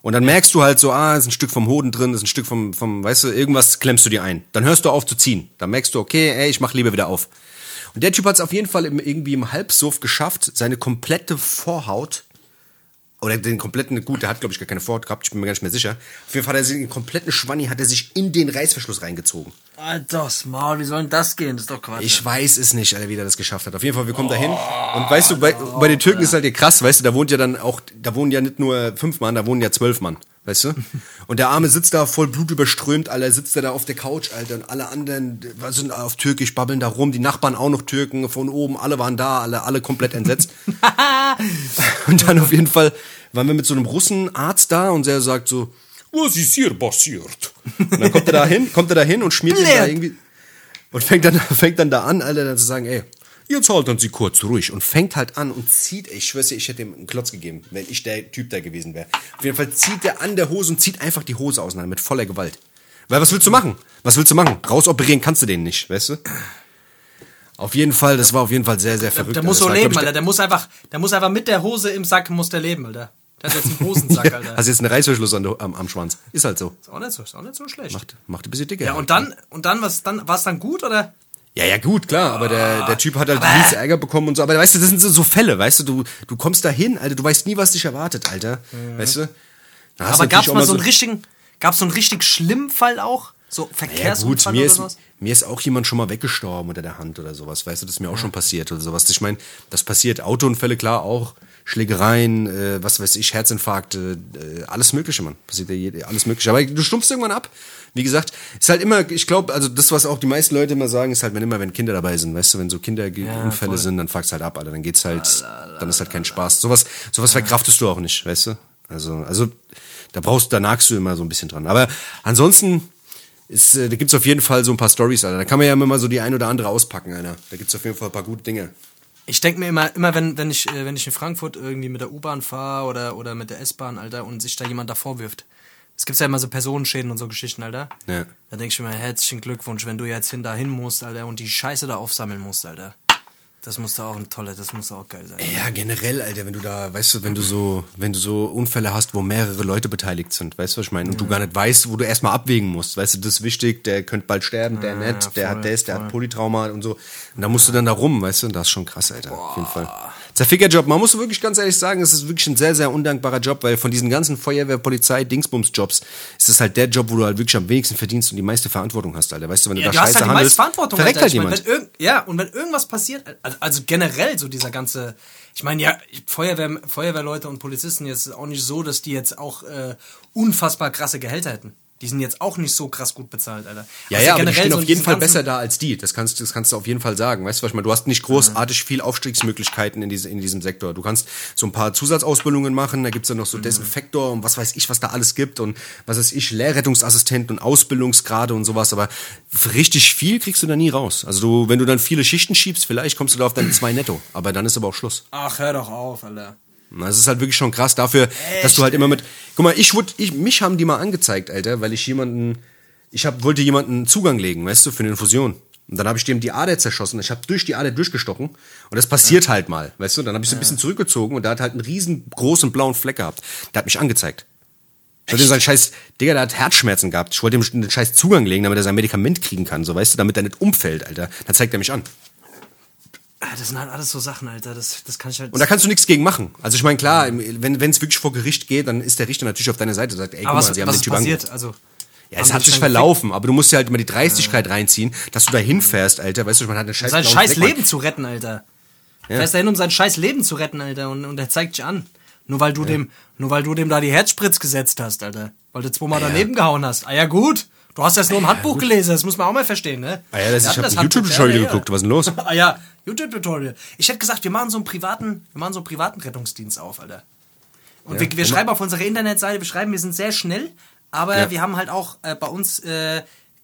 Und dann merkst du halt so, ah, ist ein Stück vom Hoden drin, ist ein Stück vom, vom, weißt du, irgendwas klemmst du dir ein. Dann hörst du auf zu ziehen. Dann merkst du, okay, ey, ich mach lieber wieder auf. Und der Typ hat es auf jeden Fall im, irgendwie im Halbsuff geschafft, seine komplette Vorhaut oder den kompletten, gut, der hat glaube ich gar keine Vorhaut gehabt, ich bin mir gar nicht mehr sicher. Auf jeden Fall hat er sich den kompletten Schwanni hat er sich in den Reißverschluss reingezogen. Alter, Maul, wie soll denn das gehen? Das ist doch Quatsch. Ich weiß es nicht, Alter, wie der das geschafft hat. Auf jeden Fall, wir kommen da hin. Und weißt du, bei, bei den Türken ist halt ja krass, weißt du, da wohnt ja dann auch, da wohnen ja nicht nur fünf Mann, da wohnen ja zwölf Mann, weißt du? Und der Arme sitzt da voll blutüberströmt, Alter, sitzt er da auf der Couch, Alter, und alle anderen was sind auf Türkisch, babbeln da rum, die Nachbarn auch noch Türken, von oben, alle waren da, alle, alle komplett entsetzt. und dann auf jeden Fall waren wir mit so einem Russenarzt da und der sagt so, was ist hier passiert? Und dann kommt er da hin, kommt er da hin und schmiert ihn da irgendwie, und fängt dann, fängt dann da an, Alter, dann zu sagen, ey, jetzt halten Sie kurz ruhig. Und fängt halt an und zieht, ich schwör's dir, ich hätte ihm einen Klotz gegeben, wenn ich der Typ da gewesen wäre. Auf jeden Fall zieht er an der Hose und zieht einfach die Hose auseinander mit voller Gewalt. Weil was willst du machen? Was willst du machen? Rausoperieren kannst du den nicht, weißt du? Auf jeden Fall, das war auf jeden Fall sehr, sehr verrückt. Der muss Das so war, leben, Alter. Der muss einfach, der muss einfach mit der Hose im Sack muss der leben, Alter. Der hat jetzt einen Hosensack, Alter. Hast jetzt einen Reißverschluss an, der- am, am Schwanz. Ist halt so. Ist auch nicht so, ist auch nicht so schlecht. Macht, macht ein bisschen dicker. ja, und dann, und dann, was, dann, war es dann gut, oder? Ja, ja, gut, klar, aber der, der Typ hat halt mies Ärger bekommen und so. Aber weißt du, das sind so, Fälle, weißt du, du, du kommst da hin, Alter, du weißt nie, was dich erwartet, Alter. Weißt du? Du Aber gab's mal so einen richtigen, gab's so einen richtig schlimmen Fall auch? So Ja, gut, Verkehrsunfall mir oder ist, sowas? mir ist auch jemand schon mal weggestorben unter der Hand oder sowas. Weißt du, das ist mir auch schon passiert oder sowas. Ich meine, das passiert. Autounfälle, klar, auch. Schlägereien, äh, was weiß ich, Herzinfarkte, äh, alles Mögliche, Mann. Passiert ja alles Mögliche. Aber du stumpfst irgendwann ab. Wie gesagt, ist halt immer, ich glaube, also das, was auch die meisten Leute immer sagen, ist halt, wenn immer, wenn Kinder dabei sind, weißt du, wenn so Kinderunfälle voll. sind, dann fuckst halt ab, Alter. Dann geht's halt, dann ist halt kein Spaß. Sowas, sowas verkraftest du auch nicht, weißt du? Also, also, da brauchst, da nagst du immer so ein bisschen dran. Aber ansonsten, ist, äh, da gibt's auf jeden Fall so ein paar Stories, Alter. Da kann man ja immer mal so die ein oder andere auspacken, Alter. Da gibt's auf jeden Fall ein paar gute Dinge. Ich denke mir immer, immer wenn, wenn, ich, äh, wenn ich in Frankfurt irgendwie mit der U-Bahn fahre oder, oder mit der S-Bahn, Alter, und sich da jemand davor wirft. Es gibt ja immer so Personenschäden und so Geschichten, Alter. Ja. Da denke ich mir, herzlichen Glückwunsch, wenn du jetzt hin dahin musst, Alter, und die Scheiße da aufsammeln musst, Alter. Das muss da auch ein tolle, das muss auch geil sein. Ja, generell, Alter, wenn du da, weißt du, wenn du so, wenn du so Unfälle hast, wo mehrere Leute beteiligt sind, weißt du, was ich meine? Und du gar nicht weißt, wo du erstmal abwägen musst, weißt du, das ist wichtig, der könnte bald sterben, der Ja, nicht, ja, der voll, hat das, der voll. hat Polytrauma und so. Und da musst du dann da rum, weißt du, und das ist schon krass, Alter, auf jeden Fall. Zerfickerjob, man muss wirklich ganz ehrlich sagen, es ist wirklich ein sehr, sehr undankbarer Job, weil von diesen ganzen Feuerwehr, Polizei, Dingsbums-Jobs ist es halt der Job, wo du halt wirklich am wenigsten verdienst und die meiste Verantwortung hast, Alter. Weißt du, wenn du Ja, da du hast scheiße halt die meiste handelst, Verantwortung. verreckt halt Ich mein, jemand. irgend, ja, und wenn irgendwas passiert, also, also generell so dieser ganze, ich meine ja, Feuerwehr, Feuerwehrleute und Polizisten jetzt auch nicht so, dass die jetzt auch äh, unfassbar krasse Gehälter hätten. Die sind jetzt auch nicht so krass gut bezahlt, Alter. Ja, Also ja, aber die stehen so auf jeden Fall besser da als die. Das kannst, das kannst du auf jeden Fall sagen. Weißt du, was ich meine? Du hast nicht großartig viel Aufstiegsmöglichkeiten in, diese, in diesem Sektor. Du kannst so ein paar Zusatzausbildungen machen. Da gibt's ja noch so Desinfektor und was weiß ich, was da alles gibt. Und was weiß ich, Lehrrettungsassistenten und Ausbildungsgrade und sowas. Aber richtig viel kriegst du da nie raus. Also du, wenn du dann viele Schichten schiebst, vielleicht kommst du da auf deine zwei netto. Aber dann ist aber auch Schluss. Ach, hör doch auf, Alter. Na, Es ist halt wirklich schon krass dafür, dass du halt immer mit. Guck mal, ich wurde, ich, mich haben die mal angezeigt, Alter, weil ich jemanden, ich hab, wollte jemanden Zugang legen, weißt du, für eine Infusion. Und dann habe ich dem die Ader zerschossen. Ich habe durch die Ader durchgestochen. Und das passiert halt mal, weißt du. Dann habe ich so ein bisschen zurückgezogen und der hat halt einen riesengroßen blauen Fleck gehabt. Der hat mich angezeigt. Ich wollte ihm sagen, scheiß, Digga, der hat Herzschmerzen gehabt. Ich wollte ihm einen scheiß Zugang legen, damit er sein Medikament kriegen kann, so weißt du, damit er nicht umfällt, Alter. Dann zeigt er mich an. Ah, Das sind halt alles so Sachen, Alter. Das, das kann ich halt. Und da kannst du nichts gegen machen. Also ich meine, klar, wenn es wirklich vor Gericht geht, dann ist der Richter natürlich auf deiner Seite und sagt, ey, guck mal, was, sie haben was den ist Typ passiert? angerufen. Also, Ja, es haben hat sich verlaufen, aber du musst ja halt immer die Dreistigkeit reinziehen, dass du da hinfährst, Alter. Weißt du, man hat eine scheiß sein blauen scheiß. Leben zu retten, Alter. Ja. Fährst dahin, um sein scheiß Leben zu retten, Alter, und, und er zeigt dich an. Nur weil du dem, nur weil du dem da die Herzspritz gesetzt hast, Alter. Weil du zweimal daneben gehauen hast. Ah ja, gut. Du hast das nur im Handbuch gelesen, das muss man auch mal verstehen, ne? Ah ja, das, ich habe Handbuch, YouTube-Tutorial ja, ja, ja. geguckt, was ist denn los? Ah ja, YouTube-Tutorial. Ich hätte gesagt, wir machen so einen privaten, wir machen so einen privaten Rettungsdienst auf, Alter. Und Ja. wir, wir schreiben auf unserer Internetseite, wir schreiben, wir sind sehr schnell, aber Ja. wir haben halt auch äh, bei uns, äh,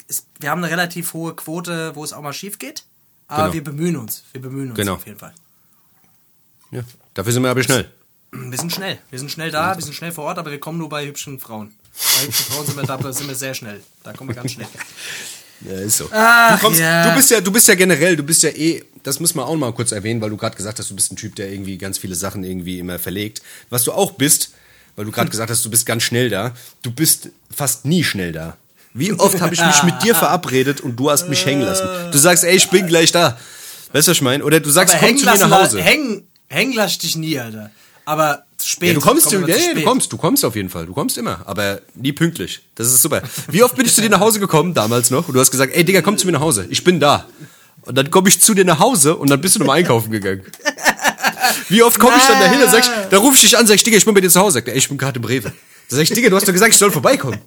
ist, wir haben eine relativ hohe Quote, wo es auch mal schief geht. Aber Genau. wir bemühen uns. Wir bemühen uns Genau. auf jeden Fall. Ja. Dafür sind wir aber schnell. Wir sind schnell. Wir sind schnell da, wir sind schnell vor Ort, aber wir kommen nur bei hübschen Frauen. Bei Frauen sind wir da, sind wir sehr schnell. Da kommen wir ganz schnell. Ja, ist so. Ach, du, kommst, ja. du bist ja, du bist ja generell, du bist ja eh, das muss man auch mal kurz erwähnen, weil du gerade gesagt hast, du bist ein Typ, der irgendwie ganz viele Sachen irgendwie immer verlegt. Was du auch bist, weil du gerade gesagt hast, du bist ganz schnell da, du bist fast nie schnell da. Wie oft habe ich mich mit dir verabredet und du hast mich hängen lassen? Du sagst, ey, ich bin gleich da. Weißt du, was ich meine? Oder du sagst, Aber komm hängen zu mir nach Hause. hängen, hängen lass ich dich nie, Alter. Aber zu spät. Ja, du kommst, Komm du, ja, zu ja, du kommst, du kommst auf jeden Fall. Du kommst immer, aber nie pünktlich. Das ist super. Wie oft bin ich zu dir nach Hause gekommen, damals noch, und du hast gesagt, ey Digga, komm zu mir nach Hause. Ich bin da. Und dann komme ich zu dir nach Hause und dann bist du nochmal einkaufen gegangen. Wie oft komme ich dann dahin und sag ich, da ruf ich dich an, sag ich, Digga, ich bin bei dir zu Hause. Sagt er, ey, ich bin gerade im Rewe. Da sag ich, Digga, du hast doch gesagt, ich soll vorbeikommen.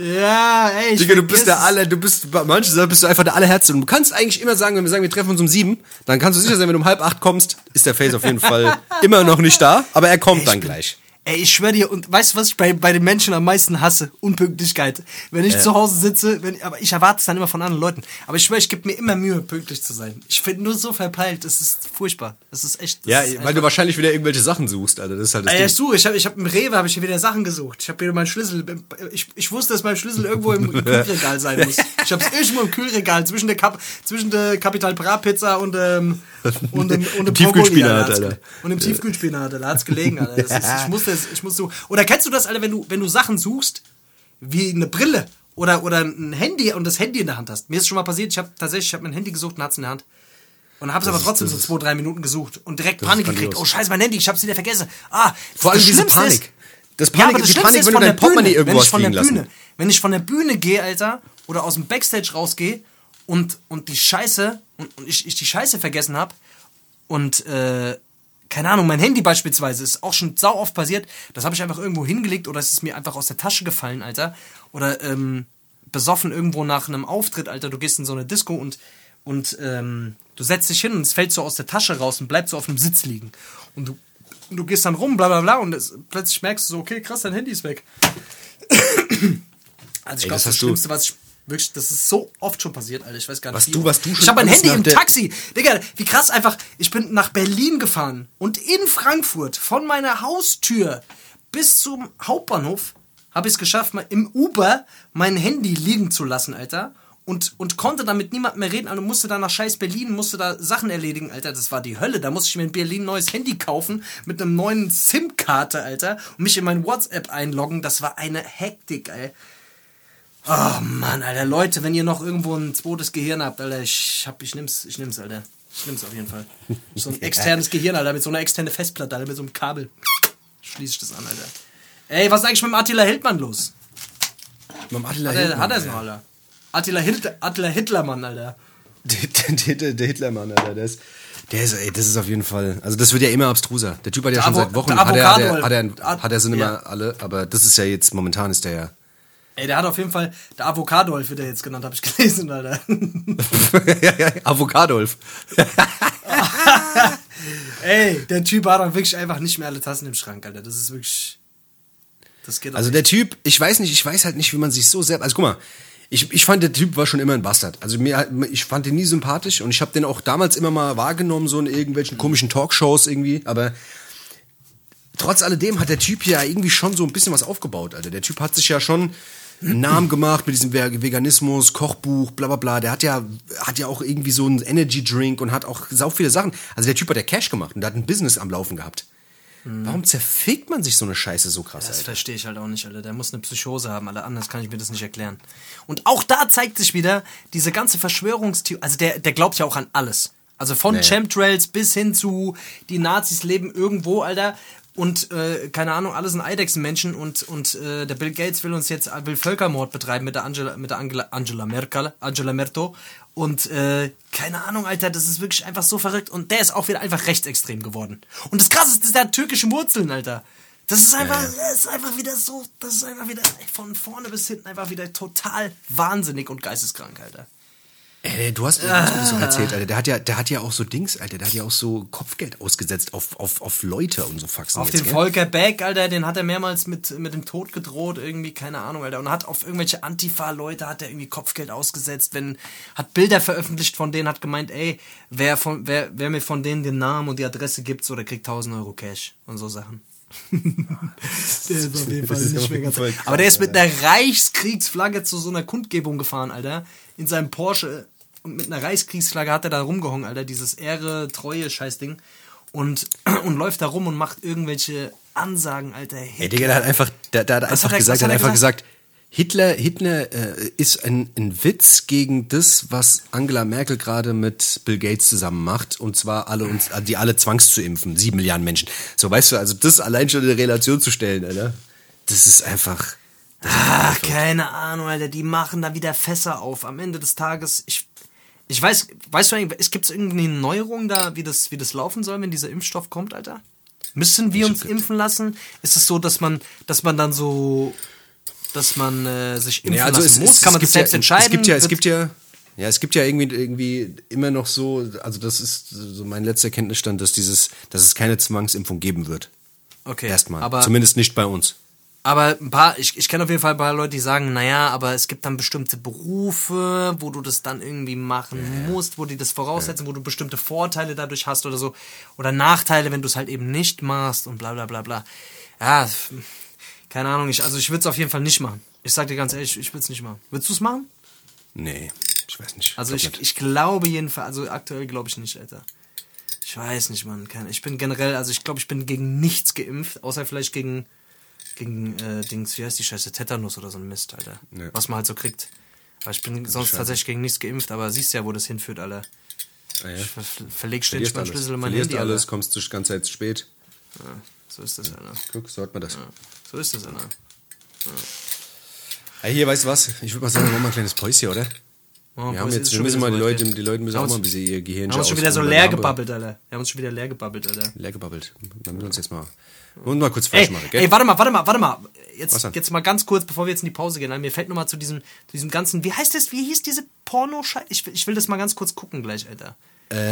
Ja, ey, Digga, du bist der aller, du bist, bei manchen Sachen bist du einfach der allerherste. Und du kannst eigentlich immer sagen, wenn wir sagen, wir treffen uns um sieben, dann kannst du sicher sein, wenn du um halb acht kommst, ist der Face auf jeden Fall immer noch nicht da, aber er kommt dann gleich. Ey, ich schwöre dir, und weißt du, was ich bei, bei den Menschen am meisten hasse? Unpünktlichkeit. Wenn ich zu Hause sitze, wenn, aber ich erwarte es dann immer von anderen Leuten. Aber ich schwöre, ich gebe mir immer Mühe, pünktlich zu sein. Ich finde nur so verpeilt, das ist furchtbar. Das ist echt. Das Ja, ist weil du wahrscheinlich wieder irgendwelche Sachen suchst, Alter. Das ist halt das Ey, Ding. ich suche, ich habe ich hab im Rewe habe ich wieder Sachen gesucht. Ich habe wieder meinen Schlüssel. Ich, ich wusste, dass mein Schlüssel irgendwo im Kühlregal sein muss. Ich habe es irgendwo im Kühlregal zwischen der Kap, zwischen der Capital Bra Pizza und ähm, und dem, und dem Tiefkühlspinat, Alter. Alter. Und im Tiefkühlspinat, da hat's gelegen, Alter. Das ist, ich musste es, ich muss so. Oder kennst du das, Alter, wenn du wenn du Sachen suchst, wie eine Brille oder oder ein Handy und das Handy in der Hand hast? Mir ist schon mal passiert. Ich habe tatsächlich, ich habe mein Handy gesucht und hat's in der Hand. Und habe es aber trotzdem so zwei, drei Minuten gesucht und direkt Panik gekriegt. Oh, scheiße, mein Handy, ich hab's wieder vergessen. Ah, Vor allem diese Panik. Ist, Das ja, Panik, aber das die Panik, ist wenn du dein Portemonnaie irgendwo hast von der fliegen lassen. Bühne, Wenn ich von der Bühne gehe, Alter, oder aus dem Backstage rausgehe und, und die Scheiße, und, und ich, ich die Scheiße vergessen hab und, äh, keine Ahnung, mein Handy beispielsweise ist auch schon sau oft passiert. Das habe ich einfach irgendwo hingelegt oder es ist mir einfach aus der Tasche gefallen, Alter. Oder ähm, besoffen irgendwo nach einem Auftritt, Alter. Du gehst in so eine Disco und und ähm, du setzt dich hin und es fällt so aus der Tasche raus und bleibt so auf einem Sitz liegen. Und du, du gehst dann rum, bla bla bla, und es, plötzlich merkst du so, okay, krass, dein Handy ist weg. Also ich glaube, das das, Schlimmste, was ich wirklich, das ist so oft schon passiert, Alter. Ich weiß gar nicht. Was wie du- was du schon Ich habe mein Handy im Taxi. Digga, wie krass einfach. Ich bin nach Berlin gefahren und in Frankfurt von meiner Haustür bis zum Hauptbahnhof habe ich es geschafft, mal im Uber mein Handy liegen zu lassen, Alter. Und, und konnte dann mit niemandem mehr reden, also musste dann nach scheiß Berlin, musste da Sachen erledigen, Alter, das war die Hölle. Da musste ich mir in Berlin ein neues Handy kaufen mit einem neuen SIM-Karte, Alter, und mich in mein WhatsApp einloggen. Das war eine Hektik, ey. Oh Mann, Alter, Leute, wenn ihr noch irgendwo ein zweites Gehirn habt, Alter, ich hab, ich nimm's, ich nimm's, Alter. Ich nimm's auf jeden Fall. So ein externes Gehirn, Alter, mit so einer externen Festplatte, Alter, mit so einem Kabel. Schließe ich das an, Alter. Ey, was ist eigentlich mit dem Attila Hildmann los? Mit dem Attila Hat er, Hildmann, hat er's noch, Alter? Attila, Hitler, Attila Hitlermann, Alter. Der, der, der, der Hitlermann, Alter, der ist, der ist, ey, das ist auf jeden Fall, also das wird ja immer abstruser. Der Typ hat ja Der schon Avo- seit Wochen, hat er, hat er, hat er, hat er sind ja. immer alle, aber das ist ja jetzt, momentan ist der ja, Ey, der hat auf jeden Fall, der Avocadolf wird er jetzt genannt, habe ich gelesen, Alter. Avocadolf. Ey, der Typ hat dann wirklich einfach nicht mehr alle Tassen im Schrank, Alter. Das ist wirklich, das geht Also der Typ, ich weiß nicht, ich weiß halt nicht, wie man sich so selbst. Also guck mal, ich, ich fand der Typ war schon immer ein Bastard. Also mir, ich fand den nie sympathisch und ich habe den auch damals immer mal wahrgenommen, so in irgendwelchen komischen Talkshows irgendwie. Aber trotz alledem hat der Typ ja irgendwie schon so ein bisschen was aufgebaut, Alter. Der Typ hat sich ja schon einen Namen gemacht mit diesem Ve- Veganismus, Kochbuch, bla bla bla. Der hat ja, hat ja auch irgendwie so einen Energy Drink und hat auch sau viele Sachen. Also der Typ hat ja Cash gemacht und der hat ein Business am Laufen gehabt. Warum zerfickt man sich so eine Scheiße so krass, Das Alter? verstehe ich halt auch nicht, Alter. Der muss eine Psychose haben, Alter. Anders kann ich mir das nicht erklären. Und auch da zeigt sich wieder diese ganze Verschwörungstheorie. Also der, der glaubt ja auch an alles. Also von Naja. Chemtrails bis hin zu die Nazis leben irgendwo, Alter. Und äh, keine Ahnung, alle sind Eidechsenmenschen und und äh, der Bill Gates will uns jetzt will Völkermord betreiben mit der Angela mit der Angela, Angela Merkel, Angela Merkel und äh, keine Ahnung, Alter, das ist wirklich einfach so verrückt und der ist auch wieder einfach rechtsextrem geworden. Und das krasse ist, der türkische Wurzeln, Alter. Das ist einfach, das ist einfach wieder so, das ist einfach wieder von vorne bis hinten einfach wieder total wahnsinnig und geisteskrank, Alter. Ey, du hast, mir so erzählt, Alter. Der hat ja, der hat ja auch so Dings, Alter. Der hat ja auch so Kopfgeld ausgesetzt auf, auf, auf Leute und so Faxen. Auf jetzt, den gell? Volker Beck, Alter, den hat er mehrmals mit, mit dem Tod gedroht, irgendwie, keine Ahnung, Alter. Und hat auf irgendwelche Antifa-Leute hat er irgendwie Kopfgeld ausgesetzt, wenn, hat Bilder veröffentlicht von denen, hat gemeint, ey, wer von, wer, wer mir von denen den Namen und die Adresse gibt, so, der kriegt 1000 Euro Cash und so Sachen. der ist auf jeden Fall nicht aber mehr ganz. krass, Aber der ist mit einer Reichskriegsflagge zu so einer Kundgebung gefahren, Alter. In seinem Porsche. Und mit einer Reichskriegsflagge hat er da rumgehangen, Alter. Dieses Ehre, Treue, Scheißding. Und, und läuft da rum und macht irgendwelche Ansagen, Alter. Ey, Digga, der hat einfach, der, der hat Was einfach hat er- gesagt, hat er einfach gesagt, Hitler, Hitler äh, ist ein, ein Witz gegen das, was Angela Merkel gerade mit Bill Gates zusammen macht. Und zwar alle uns, die alle zwangs zu impfen. Sieben Milliarden Menschen. So, weißt du, also das allein schon in Relation zu stellen, Alter. Das ist einfach. Ach, keine Ahnung, Alter. Die machen da wieder Fässer auf. Am Ende des Tages, ich, ich weiß, weißt du eigentlich, es gibt irgendwie eine Neuerung da, wie das, wie das laufen soll, wenn dieser Impfstoff kommt, Alter? Müssen wir uns impfen lassen? Ist es so, dass man, dass man dann so, dass man äh, sich impfen Ja, also lassen es, muss? es, Kann man das selbst ja, entscheiden? Es gibt ja, es gibt ja, ja, es gibt ja irgendwie, irgendwie immer noch so, also das ist so mein letzter Kenntnisstand, dass dieses, dass es keine Zwangsimpfung geben wird. okay, Erstmal. aber Zumindest nicht bei uns. Aber ein paar, ich, ich kenne auf jeden Fall ein paar Leute, die sagen, naja, aber es gibt dann bestimmte Berufe, wo du das dann irgendwie machen musst, wo die das voraussetzen, wo du bestimmte Vorteile dadurch hast oder so. Oder Nachteile, wenn du es halt eben nicht machst und bla bla bla bla. Ja, keine Ahnung, ich, also ich würde es auf jeden Fall nicht machen. Ich sag dir ganz ehrlich, ich würde es nicht machen. Würdest du es machen? Nee, ich weiß nicht. Also ich, ich glaube jedenfalls, also aktuell glaube ich nicht, Alter. Ich weiß nicht, Mann. Keine- Ich bin generell, also ich glaube, ich bin gegen nichts geimpft, außer vielleicht gegen, gegen äh, Dings, wie heißt die Scheiße, Tetanus oder so ein Mist, Alter. Ja. Was man halt so kriegt. Aber ich bin sonst Scheiße. tatsächlich gegen nichts geimpft, aber siehst ja, wo das hinführt, Alter. Ah, ja. Ich ver verleg ständig meinen alles, Schlüssel in mein Verlierst Handy, alles, Alter. kommst du die ganze Zeit zu spät. So ist das, Alter. Guck, so hat man das. So ist das, Alter. Hey, hier, weißt du was? Ich würde mal sagen, wir machen mal ein kleines Päuschen, oder? Oh, wir haben jetzt, wir schon müssen mal die Leute, die Leute müssen auch mal ein bisschen ihr Gehirn Wir haben uns schon wieder so leer gebabbelt, Alter. Wir haben uns schon wieder leer gebabbelt, Alter. Leer gebabbelt. Dann müssen wir uns jetzt mal, und mal kurz Ey, falsch machen, gell? ey, warte mal, warte mal, warte mal. Jetzt, jetzt mal ganz kurz, bevor wir jetzt in die Pause gehen. Mir fällt noch mal zu diesem, zu diesem ganzen, wie heißt das, wie hieß diese porno -Schei ich, will- ich will das mal ganz kurz gucken gleich, Alter.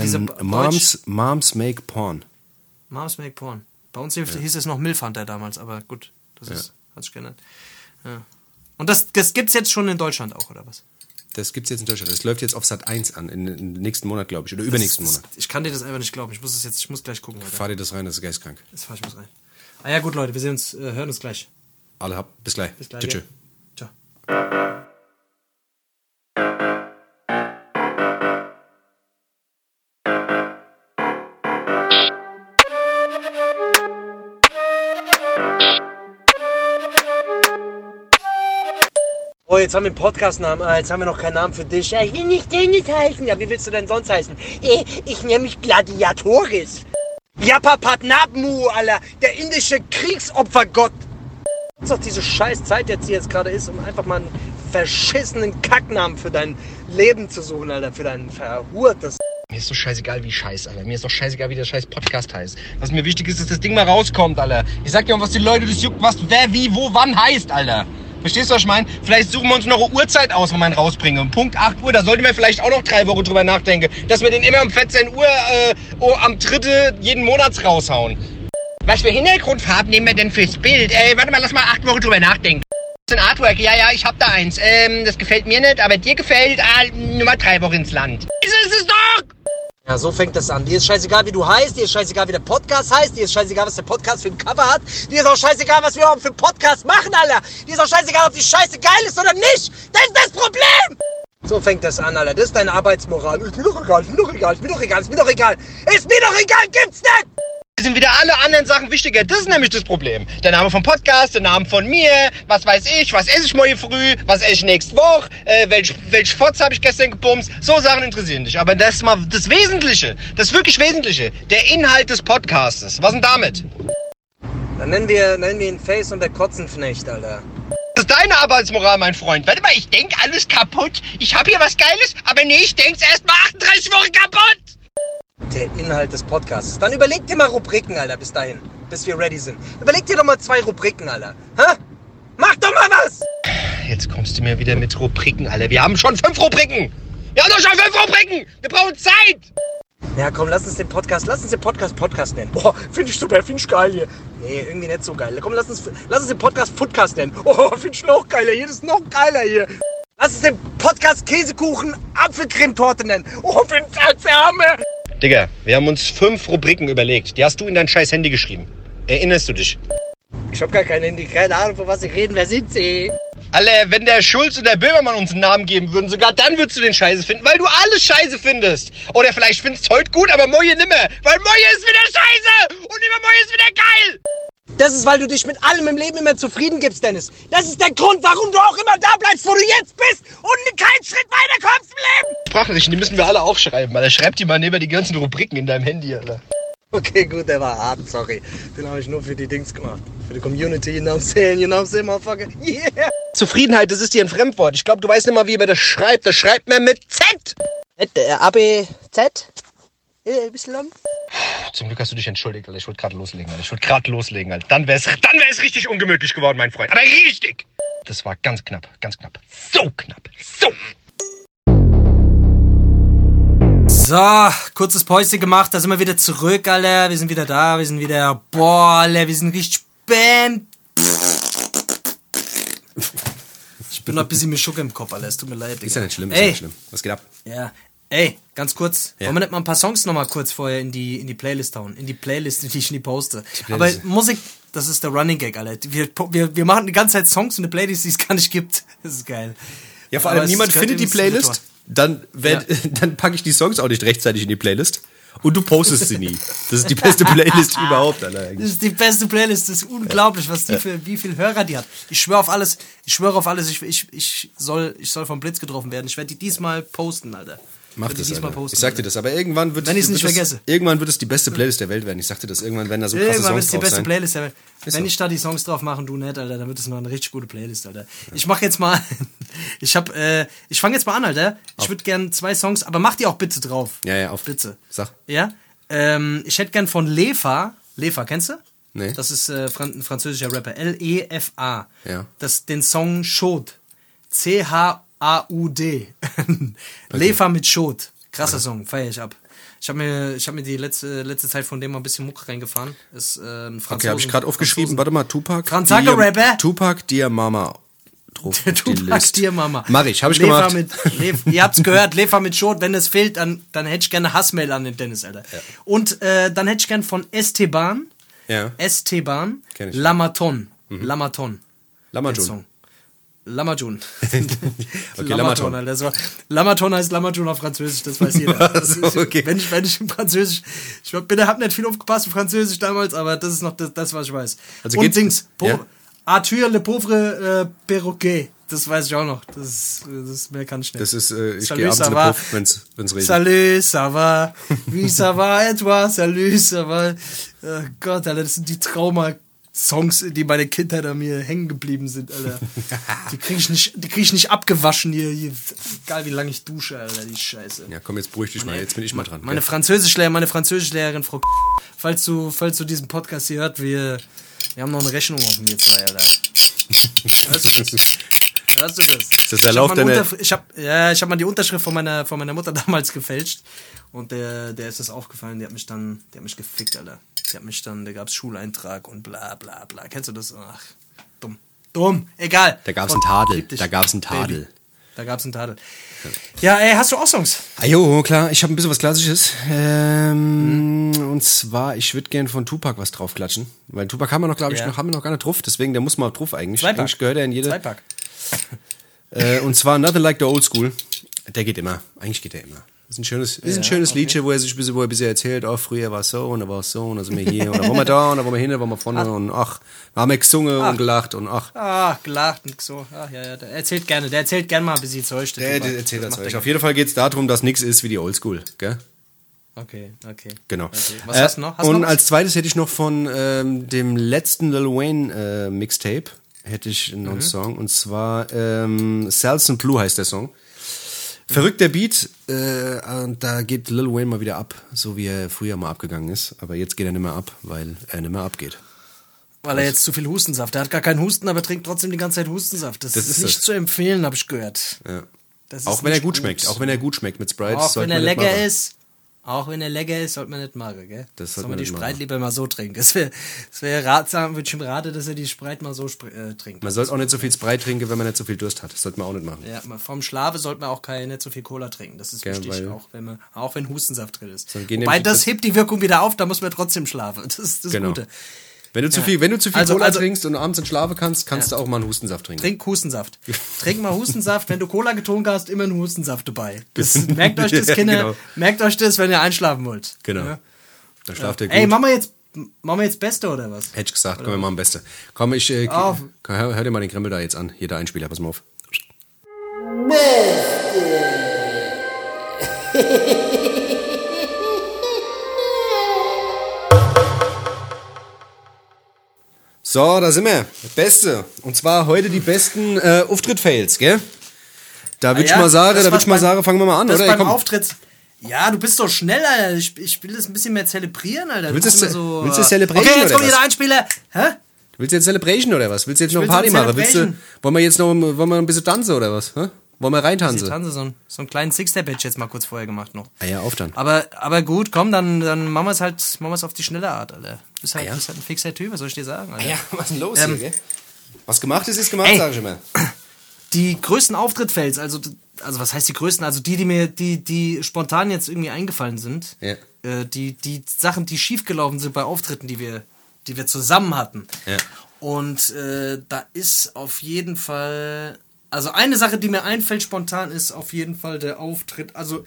diese ähm, Deutsch- Moms, Moms make porn. Moms Make Porn. Bei uns hieß es noch Milf Hunter damals, aber gut, das ist, hat sich geändert. Ja. Und das, das gibt's jetzt schon in Deutschland auch, oder was? Das gibt's jetzt in Deutschland. Das läuft jetzt auf Sat 1 an, in, in nächsten Monat, glaube ich, oder übernächsten das, Monat. Das, ich kann dir das einfach nicht glauben. Ich muss es jetzt, ich muss gleich gucken, Alter. Fahr dir das rein, das ist geistkrank. Das fahr ich muss rein. Ah ja, gut, Leute, wir sehen uns, äh, hören uns gleich. Alle hab, bis gleich. Bis gleich. Tschüss. gell? tschüss. Ciao. Oh, jetzt haben wir einen Podcast-Namen. Ah, jetzt haben wir noch keinen Namen für dich. Ich will nicht Dennis heißen. Ja, wie willst du denn sonst heißen? Eh, ich nenne mich Gladiatoris. Yapapatnabmu, Alter. Der indische Kriegsopfergott. Das ist doch diese scheiß Zeit jetzt, die jetzt gerade ist, um einfach mal einen verschissenen Kacknamen für dein Leben zu suchen, Alter. Für dein verhurtes. Mir ist doch scheißegal, wie scheiß, Alter. Mir ist doch scheißegal, wie der scheiß Podcast heißt. Was mir wichtig ist, dass das Ding mal rauskommt, Alter. Ich sag dir was die Leute das juckt, was wer, wie, wo, wann heißt, Alter. Verstehst du, was ich meine? Vielleicht suchen wir uns noch eine Uhrzeit aus, wenn man rausbringe. Punkt 8 Uhr, da sollte man vielleicht auch noch drei Wochen drüber nachdenken. Dass wir den immer um 14 Uhr äh, oh, am 3. jeden Monats raushauen. Was für Hintergrundfarben nehmen wir denn fürs Bild? Ey, warte mal, lass mal acht Wochen drüber nachdenken. Das ist ein Artwork, ja, ja, ich hab da eins. Ähm, das gefällt mir nicht, aber dir gefällt, ah, nur mal drei Wochen ins Land. Ist doch! Ja, so fängt das an. Dir ist scheißegal, wie du heißt, dir ist scheißegal, wie der Podcast heißt, dir ist scheißegal, was der Podcast für ein Cover hat, dir ist auch scheißegal, was wir überhaupt für einen Podcast machen, Alter. Dir ist auch scheißegal, ob die Scheiße geil ist oder nicht. Das ist das Problem! So fängt das an, Alter. Das ist deine Arbeitsmoral. Ist mir doch egal, ist mir doch egal, ist mir doch egal, ist mir doch egal. Ist mir doch egal, gibt's nicht! Sind wieder alle anderen Sachen wichtiger. Das ist nämlich das Problem. Der Name vom Podcast, der Name von mir, was weiß ich, was esse ich morgen früh, was esse ich nächste Woche, äh, welch, welch Fotz habe ich gestern gebumst. So Sachen interessieren dich. Aber das ist mal das Wesentliche, das wirklich Wesentliche, der Inhalt des Podcastes. Was denn damit? Dann nennen wir, nennen wir ihn Face und der Kotzenknecht, Alter. Das ist deine Arbeitsmoral, mein Freund. Warte mal, ich denk alles kaputt. Ich hab hier was Geiles, aber nee, ich denk's erst mal 38 Wochen kaputt. Der Inhalt des Podcasts. Dann überleg dir mal Rubriken, Alter, bis dahin. Bis wir ready sind. Überleg dir doch mal zwei Rubriken, Alter. Hä? Mach doch mal was! Jetzt kommst du mir wieder mit Rubriken, Alter. Wir haben schon fünf Rubriken. Wir haben doch schon fünf Rubriken. Wir brauchen Zeit. Ja, komm, lass uns den Podcast, lass uns den Podcast Podcast nennen. Boah, finde ich super, finde ich geil hier. Nee, irgendwie nicht so geil. Komm, lass uns, lass uns den Podcast Foodcast nennen. Oh, finde ich noch geiler hier. Das ist noch geiler hier. Lass uns den Podcast Käsekuchen Apfelcremetorte nennen. Oh, finde ich als Arme. Digga, wir haben uns fünf Rubriken überlegt. Die hast du in dein scheiß Handy geschrieben. Erinnerst du dich? Ich hab gar kein Handy, keine Ahnung, von was Sie reden. Wer sind Sie? Alter, wenn der Schulz und der Böhmermann uns einen Namen geben würden, sogar dann würdest du den Scheiße finden, weil du alles Scheiße findest. Oder vielleicht findest du heute gut, aber Moje nimmer. Weil Moje ist wieder Scheiße und immer Moje ist wieder geil. Das ist, weil du dich mit allem im Leben immer zufrieden gibst, Dennis. Das ist der Grund, warum du auch immer da bleibst, wo du jetzt bist und keinen Schritt weiter kommst im Leben. Sprachnachrichten, die müssen wir alle aufschreiben, Alter. Schreib die mal neben die ganzen Rubriken in deinem Handy, Alter. Okay, gut, der war hart, sorry. Den habe ich nur für die Dings gemacht. Für die Community, you know what I'm saying, you know what I'm saying, motherfucker? Yeah! Zufriedenheit, das ist dir ein Fremdwort. Ich glaube, du weißt nicht mal, wie man das schreibt. Das schreibt man mit Z. A, B, Z? Äh, Y? Zum Glück hast du dich entschuldigt, Alter. Ich wollte gerade loslegen, Alter. Ich wollte gerade loslegen, Alter. Dann wär's, dann wär's richtig ungemütlich geworden, mein Freund. Aber richtig! Das war ganz knapp, ganz knapp. So knapp. So! So, kurzes Päuschen gemacht, da sind wir wieder zurück, Alter. Wir sind wieder da, wir sind wieder, boah, Alter, wir sind richtig bam. Ich bin noch ein bisschen mit Schuck im Kopf, Alter. Es tut mir leid. Ist ja nicht schlimm, ist Ey. ja nicht schlimm. Was geht ab? Ja. Ey, ganz kurz. Ja. Wollen wir nicht mal ein paar Songs noch mal kurz vorher in die, in die Playlist hauen? In die Playlist, die ich nie poste. Aber. Musik, das ist der Running Gag, Alter. Wir, wir, wir machen die ganze Zeit Songs und eine Playlist, die es gar nicht gibt. Das ist geil. Ja, vor Aber allem es niemand findet die Playlist. Dann, werd, dann packe ich die Songs auch nicht rechtzeitig in die Playlist. Und du postest sie nie. Das ist die beste Playlist überhaupt, Alter. Das eigentlich. ist die beste Playlist. Das ist unglaublich, was die für, wie viel Hörer die hat. Ich schwöre auf alles. Ich schwöre auf alles. Ich, ich, ich soll, ich soll vom Blitz getroffen werden. Ich werde die diesmal posten, Alter. Mach die das, diesmal Alter. posten, Ich sag dir Alter. das, aber irgendwann wird Wenn wird nicht das, vergesse. Irgendwann wird es die beste Playlist der Welt werden. Ich sagte das, irgendwann werden da so krasse Irgendwann Songs ist die drauf beste sein. Playlist der Welt. Wenn so. ich da die Songs drauf mache und du nicht, Alter, dann wird es noch eine richtig gute Playlist, Alter. Ich mach jetzt mal, ich hab, äh, ich fange jetzt mal an, Alter. Ich würde gern zwei Songs, aber mach die auch bitte drauf. Ja, ja, auf. Bitte. Sag. Ja? Ähm, ich hätte gern von Lefa, Lefa, kennst du? Nee. Das ist äh, ein französischer Rapper. L-E-F-A. Ja. Das, den Song Schot. C-H-A-U-D. Lefa mit Schot. Krasser Song, feier ich ab. Ich habe mir, ich hab mir die letzte, letzte Zeit von dem mal ein bisschen Muck reingefahren. Ist äh, ein. Okay, habe ich gerade aufgeschrieben. Warte mal, Tupac. Franzaker Dear- Rapper. Tupac, Dear Mama. Drauf Tupac, dir Mama. Mach ich, habe ich Lefa gemacht. Mit, Lef, ihr habt's gehört, Lefa mit Schot. Wenn es fehlt, dann, dann hätte ich gerne Hassmail an den Dennis, Alter. Und äh, dann hätte ich gern von Esteban. Ja. Esteban. Kenn ich. Lamaton. Lamaton. Lamajun. Okay, Lamaton. Lamaton heißt Lamajun auf Französisch, das weiß jeder. so, okay. Wenn ich, wenn ich im Französisch, ich bin, hab nicht viel aufgepasst im Französisch damals, aber das ist noch das, das was ich weiß. Also Und Dings, po, ja? Arthur le pauvre äh, perroquet, das weiß ich auch noch. Das, ist- das mehr kann ich nicht. Das ist, äh, ich Salut, gehe abends in den Puff, wenn's, wenn's regnet. Salut, ça va? Wie ça va, et toi? Salut, ça va? Oh Gott, Alter, das sind die Trauma-Songs, die bei der Kindheit an mir hängen geblieben sind, Alter. Die krieg ich nicht, die krieg ich nicht abgewaschen hier, hier. Egal wie lange ich dusche, Alter, die Scheiße. Ja, komm, jetzt beruhig dich mal. Jetzt bin ich mal dran. Meine? Französischlehrerin, meine Französischlehrerin, Frau falls du, falls du diesen Podcast hier hört, wir, wir haben noch eine Rechnung offen, wir zwei, Alter. Hörst du das? Hörst du das? Ist das der Lauf deiner- Ich hab, ja, ich habe mal die Unterschrift von meiner, von meiner Mutter damals gefälscht. Und der, der ist das aufgefallen, der hat mich dann, der hat mich gefickt, Alter. Der hat mich dann, da gab's Schuleintrag und bla bla bla. Kennst du das? Ach, dumm. Dumm, egal. Da gab's Und einen Tadel. Da gab's einen Tadel. Baby. Da gab's einen Tadel. Ja, ey, hast du auch Songs? Ah, jo, klar, ich habe ein bisschen was Klassisches. Ähm, Und zwar, ich würde gern von Tupac was draufklatschen. Weil Tupac haben wir noch, glaube ich, Ja. noch, haben wir noch gar nicht drauf. Deswegen, der muss mal drauf eigentlich. Zweipack. Eigentlich gehört er in jede. Zweipack. Äh, und zwar Nothing Like the Old School. Der geht immer. Eigentlich geht er immer. Das ist ein schönes, ist ein schönes okay. Liedchen, wo er sich ein bisschen, wo er ein bisschen erzählt, oh, früher war es so und dann war es so und dann sind wir hier und dann waren wir da und dann waren wir hin, dann waren wir vorne und ach, da haben wir gesungen Ach. und gelacht und ach. Ah, gelacht und so. Ach ja, ja, der erzählt gerne. Der erzählt gerne mal ein bisschen Zeug. Der, der erzählt das euch. er Auf jeden Fall geht's darum, dass nichts ist wie die Oldschool, gell? Okay, okay. Genau. Okay. Was Äh, hast du noch? Hast und noch als zweites hätte ich noch von ähm, dem letzten Lil Wayne äh, Mixtape hätte ich noch Mhm. einen Song und zwar ähm, Cells and Blue heißt der Song. Verrückter Beat äh, und da geht Lil Wayne mal wieder ab, so wie er früher mal abgegangen ist. Aber jetzt geht er nicht mehr ab, weil er nicht mehr abgeht. Weil er jetzt zu viel Hustensaft. Er hat gar keinen Husten, aber trinkt trotzdem die ganze Zeit Hustensaft. Das, Das ist ist nicht es. zu empfehlen, habe ich gehört. Ja. Das Auch wenn er nicht gut, schmeckt, auch wenn er gut schmeckt mit Sprite. Auch wenn er lecker ist. Auch wenn er lecker ist, sollte man nicht machen, gell? Das Soll sollte man die Spreit machen. lieber mal so trinken. Es wäre wär ratsam, würde ich ihm raten, dass er die Spreit mal so äh, trinkt. Man sollte auch nicht so viel Sprite trinken, wenn man nicht so viel Durst hat. Das sollte man auch nicht machen. Ja, vom Schlafe sollte man auch kein, nicht so viel Cola trinken. Das ist Gell, wichtig, auch wenn man, auch wenn Hustensaft drin ist. Wobei das- hebt die Wirkung wieder auf, da muss man trotzdem schlafen. Das ist das Genau. Gute. Wenn du zu viel, wenn du zu viel Also- Cola also- trinkst und abends nicht schlafen kannst, kannst du auch mal einen Hustensaft trinken. Trink Hustensaft. Trink mal Hustensaft. Wenn du Cola getrunken hast, immer einen Hustensaft dabei. Das, merkt euch das, Ja, Kinder. genau. Merkt euch das, wenn ihr einschlafen wollt. Genau. Ja. Dann schlaft er gut. Ey, machen wir jetzt, machen wir jetzt Beste oder was? Hätte ich gesagt, komm, wir machen Beste. Komm, ich, äh, komm, hör, hör dir mal den Krempel da jetzt an. Hier der Einspieler, pass mal auf. So, da sind wir. Beste. Und zwar heute die besten äh, Auftritt-Fails, gell? Da würde Ah ja, ich mal sagen, da würde ich mal sagen, fangen wir mal an, Das oder? beim Komm. Auftritt. Ja, du bist doch schnell, Alter. Ich, ich will das ein bisschen mehr zelebrieren, Alter. Willst Du du's- bist mir so, willst du Celebration Okay, jetzt kommt hier was? der Einspieler. Hä? Willst du jetzt Celebration oder was? Willst du jetzt noch will Party machen? Willst du, wollen wir jetzt noch wollen wir ein bisschen tanzen oder was? Hä? Wollen wir reintanzen? tanzen so, einen- so einen kleinen Six-Step hätte ich jetzt mal kurz vorher gemacht noch. Ah ja, auf dann. Aber, aber gut, komm, dann, dann machen wir es halt, machen wir es auf die schnelle Art, Alter. Du bist halt, Ah ja? bist halt ein fixer Typ, was soll ich dir sagen, Alter? was ist denn los Ähm, hier, gell? Was gemacht ist, ist gemacht, ey. sag ich immer. Die größten Auftrittfails, also, also was heißt die größten? Also die, die mir, die, die spontan jetzt irgendwie eingefallen sind. Ja. Äh, die, die Sachen, die schiefgelaufen sind bei Auftritten, die wir, die wir zusammen hatten. Ja. Und äh, da ist auf jeden Fall. Also eine Sache, die mir einfällt spontan, ist auf jeden Fall der Auftritt. Also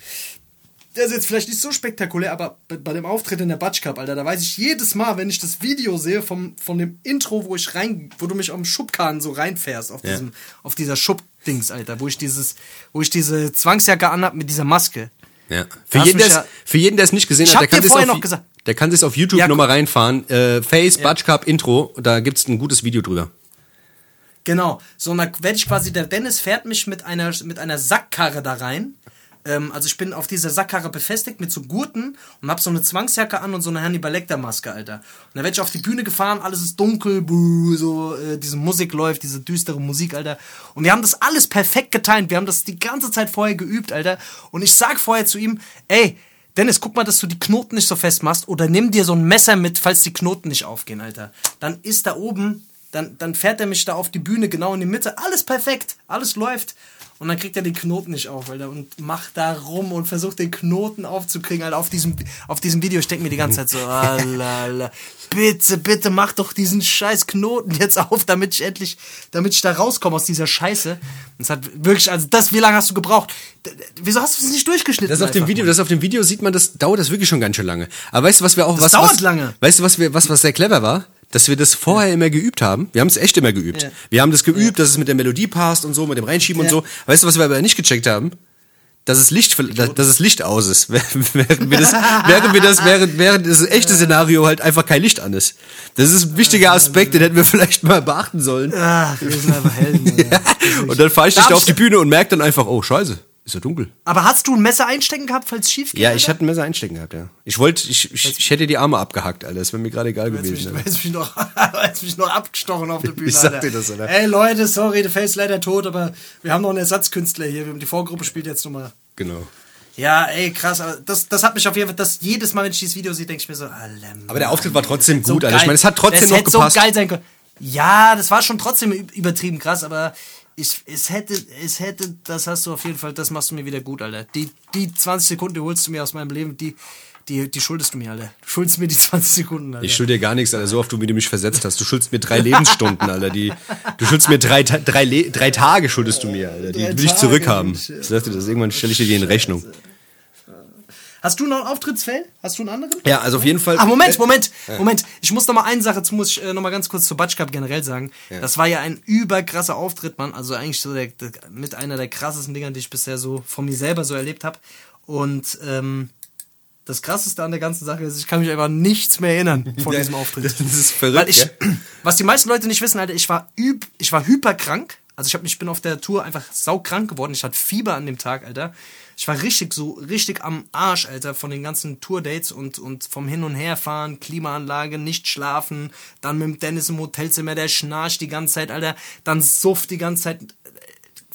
der ist jetzt vielleicht nicht so spektakulär, aber bei, dem Auftritt in der Batsch Cup, Alter, da weiß ich jedes Mal, wenn ich das Video sehe vom, von dem Intro, wo ich rein, wo du mich am Schubkahn so reinfährst, auf Ja. diesem, auf dieser Schubdings, Alter, wo ich dieses, wo ich diese Zwangsjacke anhab mit dieser Maske. Ja. Für jeden, ja- für jeden, der es nicht gesehen hat, der kann auf, noch gesagt. der kann das auf YouTube Ja, nochmal reinfahren. Äh, Face, Batsch Cup, Intro, da gibt's ein gutes Video drüber. Genau. So, dann werde ich quasi, der Dennis fährt mich mit einer, mit einer Sackkarre da rein. Ähm, also ich bin auf dieser Sackkarre befestigt mit so Gurten und hab so eine Zwangsjacke an und so eine Hannibal Lecter Maske, Alter. Und dann werde ich auf die Bühne gefahren, alles ist dunkel, buh, so äh, diese Musik läuft, diese düstere Musik, Alter. Und wir haben das alles perfekt getimt. Wir haben das die ganze Zeit vorher geübt, Alter. Und ich sag vorher zu ihm, ey, Dennis, guck mal, dass du die Knoten nicht so fest machst oder nimm dir so ein Messer mit, falls die Knoten nicht aufgehen, Alter. Dann ist da oben, dann, dann fährt er mich da auf die Bühne genau in die Mitte. Alles perfekt, alles läuft. Und dann kriegt er den Knoten nicht auf, Alter, und macht da rum und versucht den Knoten aufzukriegen, Alter, auf diesem, auf diesem Video. Ich denke mir die ganze Zeit so, alala, bitte, bitte mach doch diesen scheiß Knoten jetzt auf, damit ich endlich, damit ich da rauskomme aus dieser Scheiße. Und es hat wirklich, also das, wie lange hast du gebraucht? Wieso hast du es nicht durchgeschnitten? Das auf dem? Video, das auf dem Video sieht man, das dauert das wirklich schon ganz schön lange. Aber weißt du, was wir auch Das was, dauert was, lange. Weißt du, was wir was was sehr clever war? Dass wir das vorher immer geübt haben. Wir haben es echt immer geübt. Ja. Wir haben das geübt, dass es mit der Melodie passt und so, mit dem Reinschieben Ja. und so. Weißt du, was wir aber nicht gecheckt haben? Dass es Licht, dass, es Licht aus ist. während wir das, während wir das, während, während das echte Szenario halt einfach kein Licht an ist. Das ist ein wichtiger Aspekt, den hätten wir vielleicht mal beachten sollen. Ach, wir sind einfach Helden. Alter. Und dann fahre ich dich da auf die Bühne und merke dann einfach, oh, scheiße, ist ja dunkel. Aber hast du ein Messer einstecken gehabt, falls es schief geht? Ja, ich hatte ein Messer einstecken gehabt, ja. Ich wollte, ich, ich, ich hätte die Arme abgehackt, Alter. Das wäre mir gerade egal Du hättest mich, gewesen. du mich, noch, hättest mich noch abgestochen auf der Bühne. Ich sag Alter. dir das, Alter. Ey Leute, sorry, der Face ist leider tot, aber wir haben noch einen Ersatzkünstler hier. Wir haben die Vorgruppe spielt jetzt nochmal. Genau. Ja, ey, krass. Aber das, das hat mich auf jeden Fall, das, jedes Mal, wenn ich dieses Video sehe, denke ich mir so, Alter, Aber der Auftritt war trotzdem so gut, Alter. Ich meine, es hat trotzdem das noch hätte gepasst. so geil sein können. Ja, das war schon trotzdem übertrieben krass, aber ich, es hätte, es hätte, das hast du auf jeden Fall, das machst du mir wieder gut, Alter. Die, die 20 Sekunden, die holst du mir aus meinem Leben, die, die, die schuldest du mir, Alter. Du schuldest mir die 20 Sekunden, Alter. Ich schuld dir gar nichts, Alter. So oft, wie du mich versetzt hast. Du schuldest mir drei Lebensstunden, Alter. Die, du schuldest mir drei, drei, drei Tage, schuldest du mir, Alter. Die will ich zurückhaben. Ich dir das. Irgendwann stelle ich dir die in Rechnung. Hast du noch einen Auftrittsfell? Hast du einen anderen? Ja, also auf jeden Fall. Ach, Moment, Moment, Moment. Ich muss noch mal eine Sache, jetzt muss ich äh, noch mal ganz kurz zur Batsch Cup generell sagen. Das war ja ein überkrasser Auftritt, Mann. Also eigentlich so der, der, mit einer der krassesten Dinger, die ich bisher so von mir selber so erlebt habe. Und ähm, das krasseste an der ganzen Sache ist, ich kann mich einfach nichts mehr erinnern von Ja, diesem Auftritt. das ist verrückt, Weil ich, ja. was die meisten Leute nicht wissen, Alter, ich war üb, ich war hyperkrank. Also ich, hab, ich bin auf der Tour einfach saukrank geworden. Ich hatte Fieber an dem Tag, Alter. Ich war richtig so, richtig am Arsch, Alter, von den ganzen Tourdates und, und vom Hin- und Herfahren, Klimaanlage, nicht schlafen, dann mit dem Dennis im Hotelzimmer, der schnarcht die ganze Zeit, Alter, dann suff die ganze Zeit,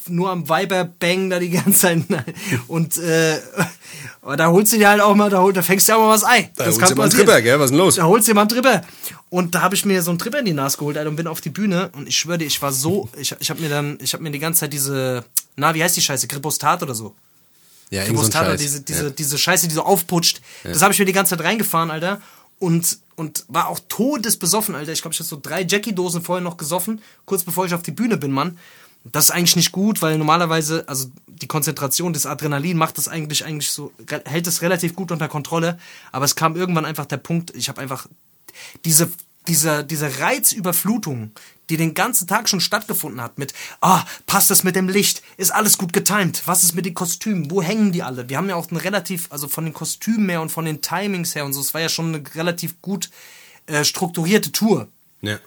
nur am Weiber-Bang da die ganze Zeit. Und äh, aber da holst du dir halt auch mal, da, hol, da fängst du ja auch mal was ein. Da Das holst du mal einen. Tripper, gell? Was ist denn los? Da holst du jemand drüber. Und da habe ich mir so einen Tripper in die Nase geholt, Alter, und bin auf die Bühne. Und ich schwöre dir, ich war so, ich, ich habe mir dann, ich habe mir die ganze Zeit diese, na, wie heißt die Scheiße, Kripostat oder so. Ja, irgend so diese, diese, ja. diese Scheiße, die so aufputscht. Das habe ich mir die ganze Zeit reingefahren, Alter. Und, und war auch todesbesoffen, Alter. Ich glaube, ich habe so drei Jackie-Dosen vorher noch gesoffen, kurz bevor ich auf die Bühne bin, Mann. Das ist eigentlich nicht gut, weil normalerweise, also die Konzentration des Adrenalin macht das eigentlich eigentlich so, hält es relativ gut unter Kontrolle. Aber es kam irgendwann einfach der Punkt, ich habe einfach diese, diese, diese Reizüberflutung, die den ganzen Tag schon stattgefunden hat, mit, ah, passt das mit dem Licht? Ist alles gut getimt? Was ist mit den Kostümen? Wo hängen die alle? Wir haben ja auch ein relativ, also von den Kostümen her und von den Timings her und so, es war ja schon eine relativ gut äh, strukturierte Tour ja.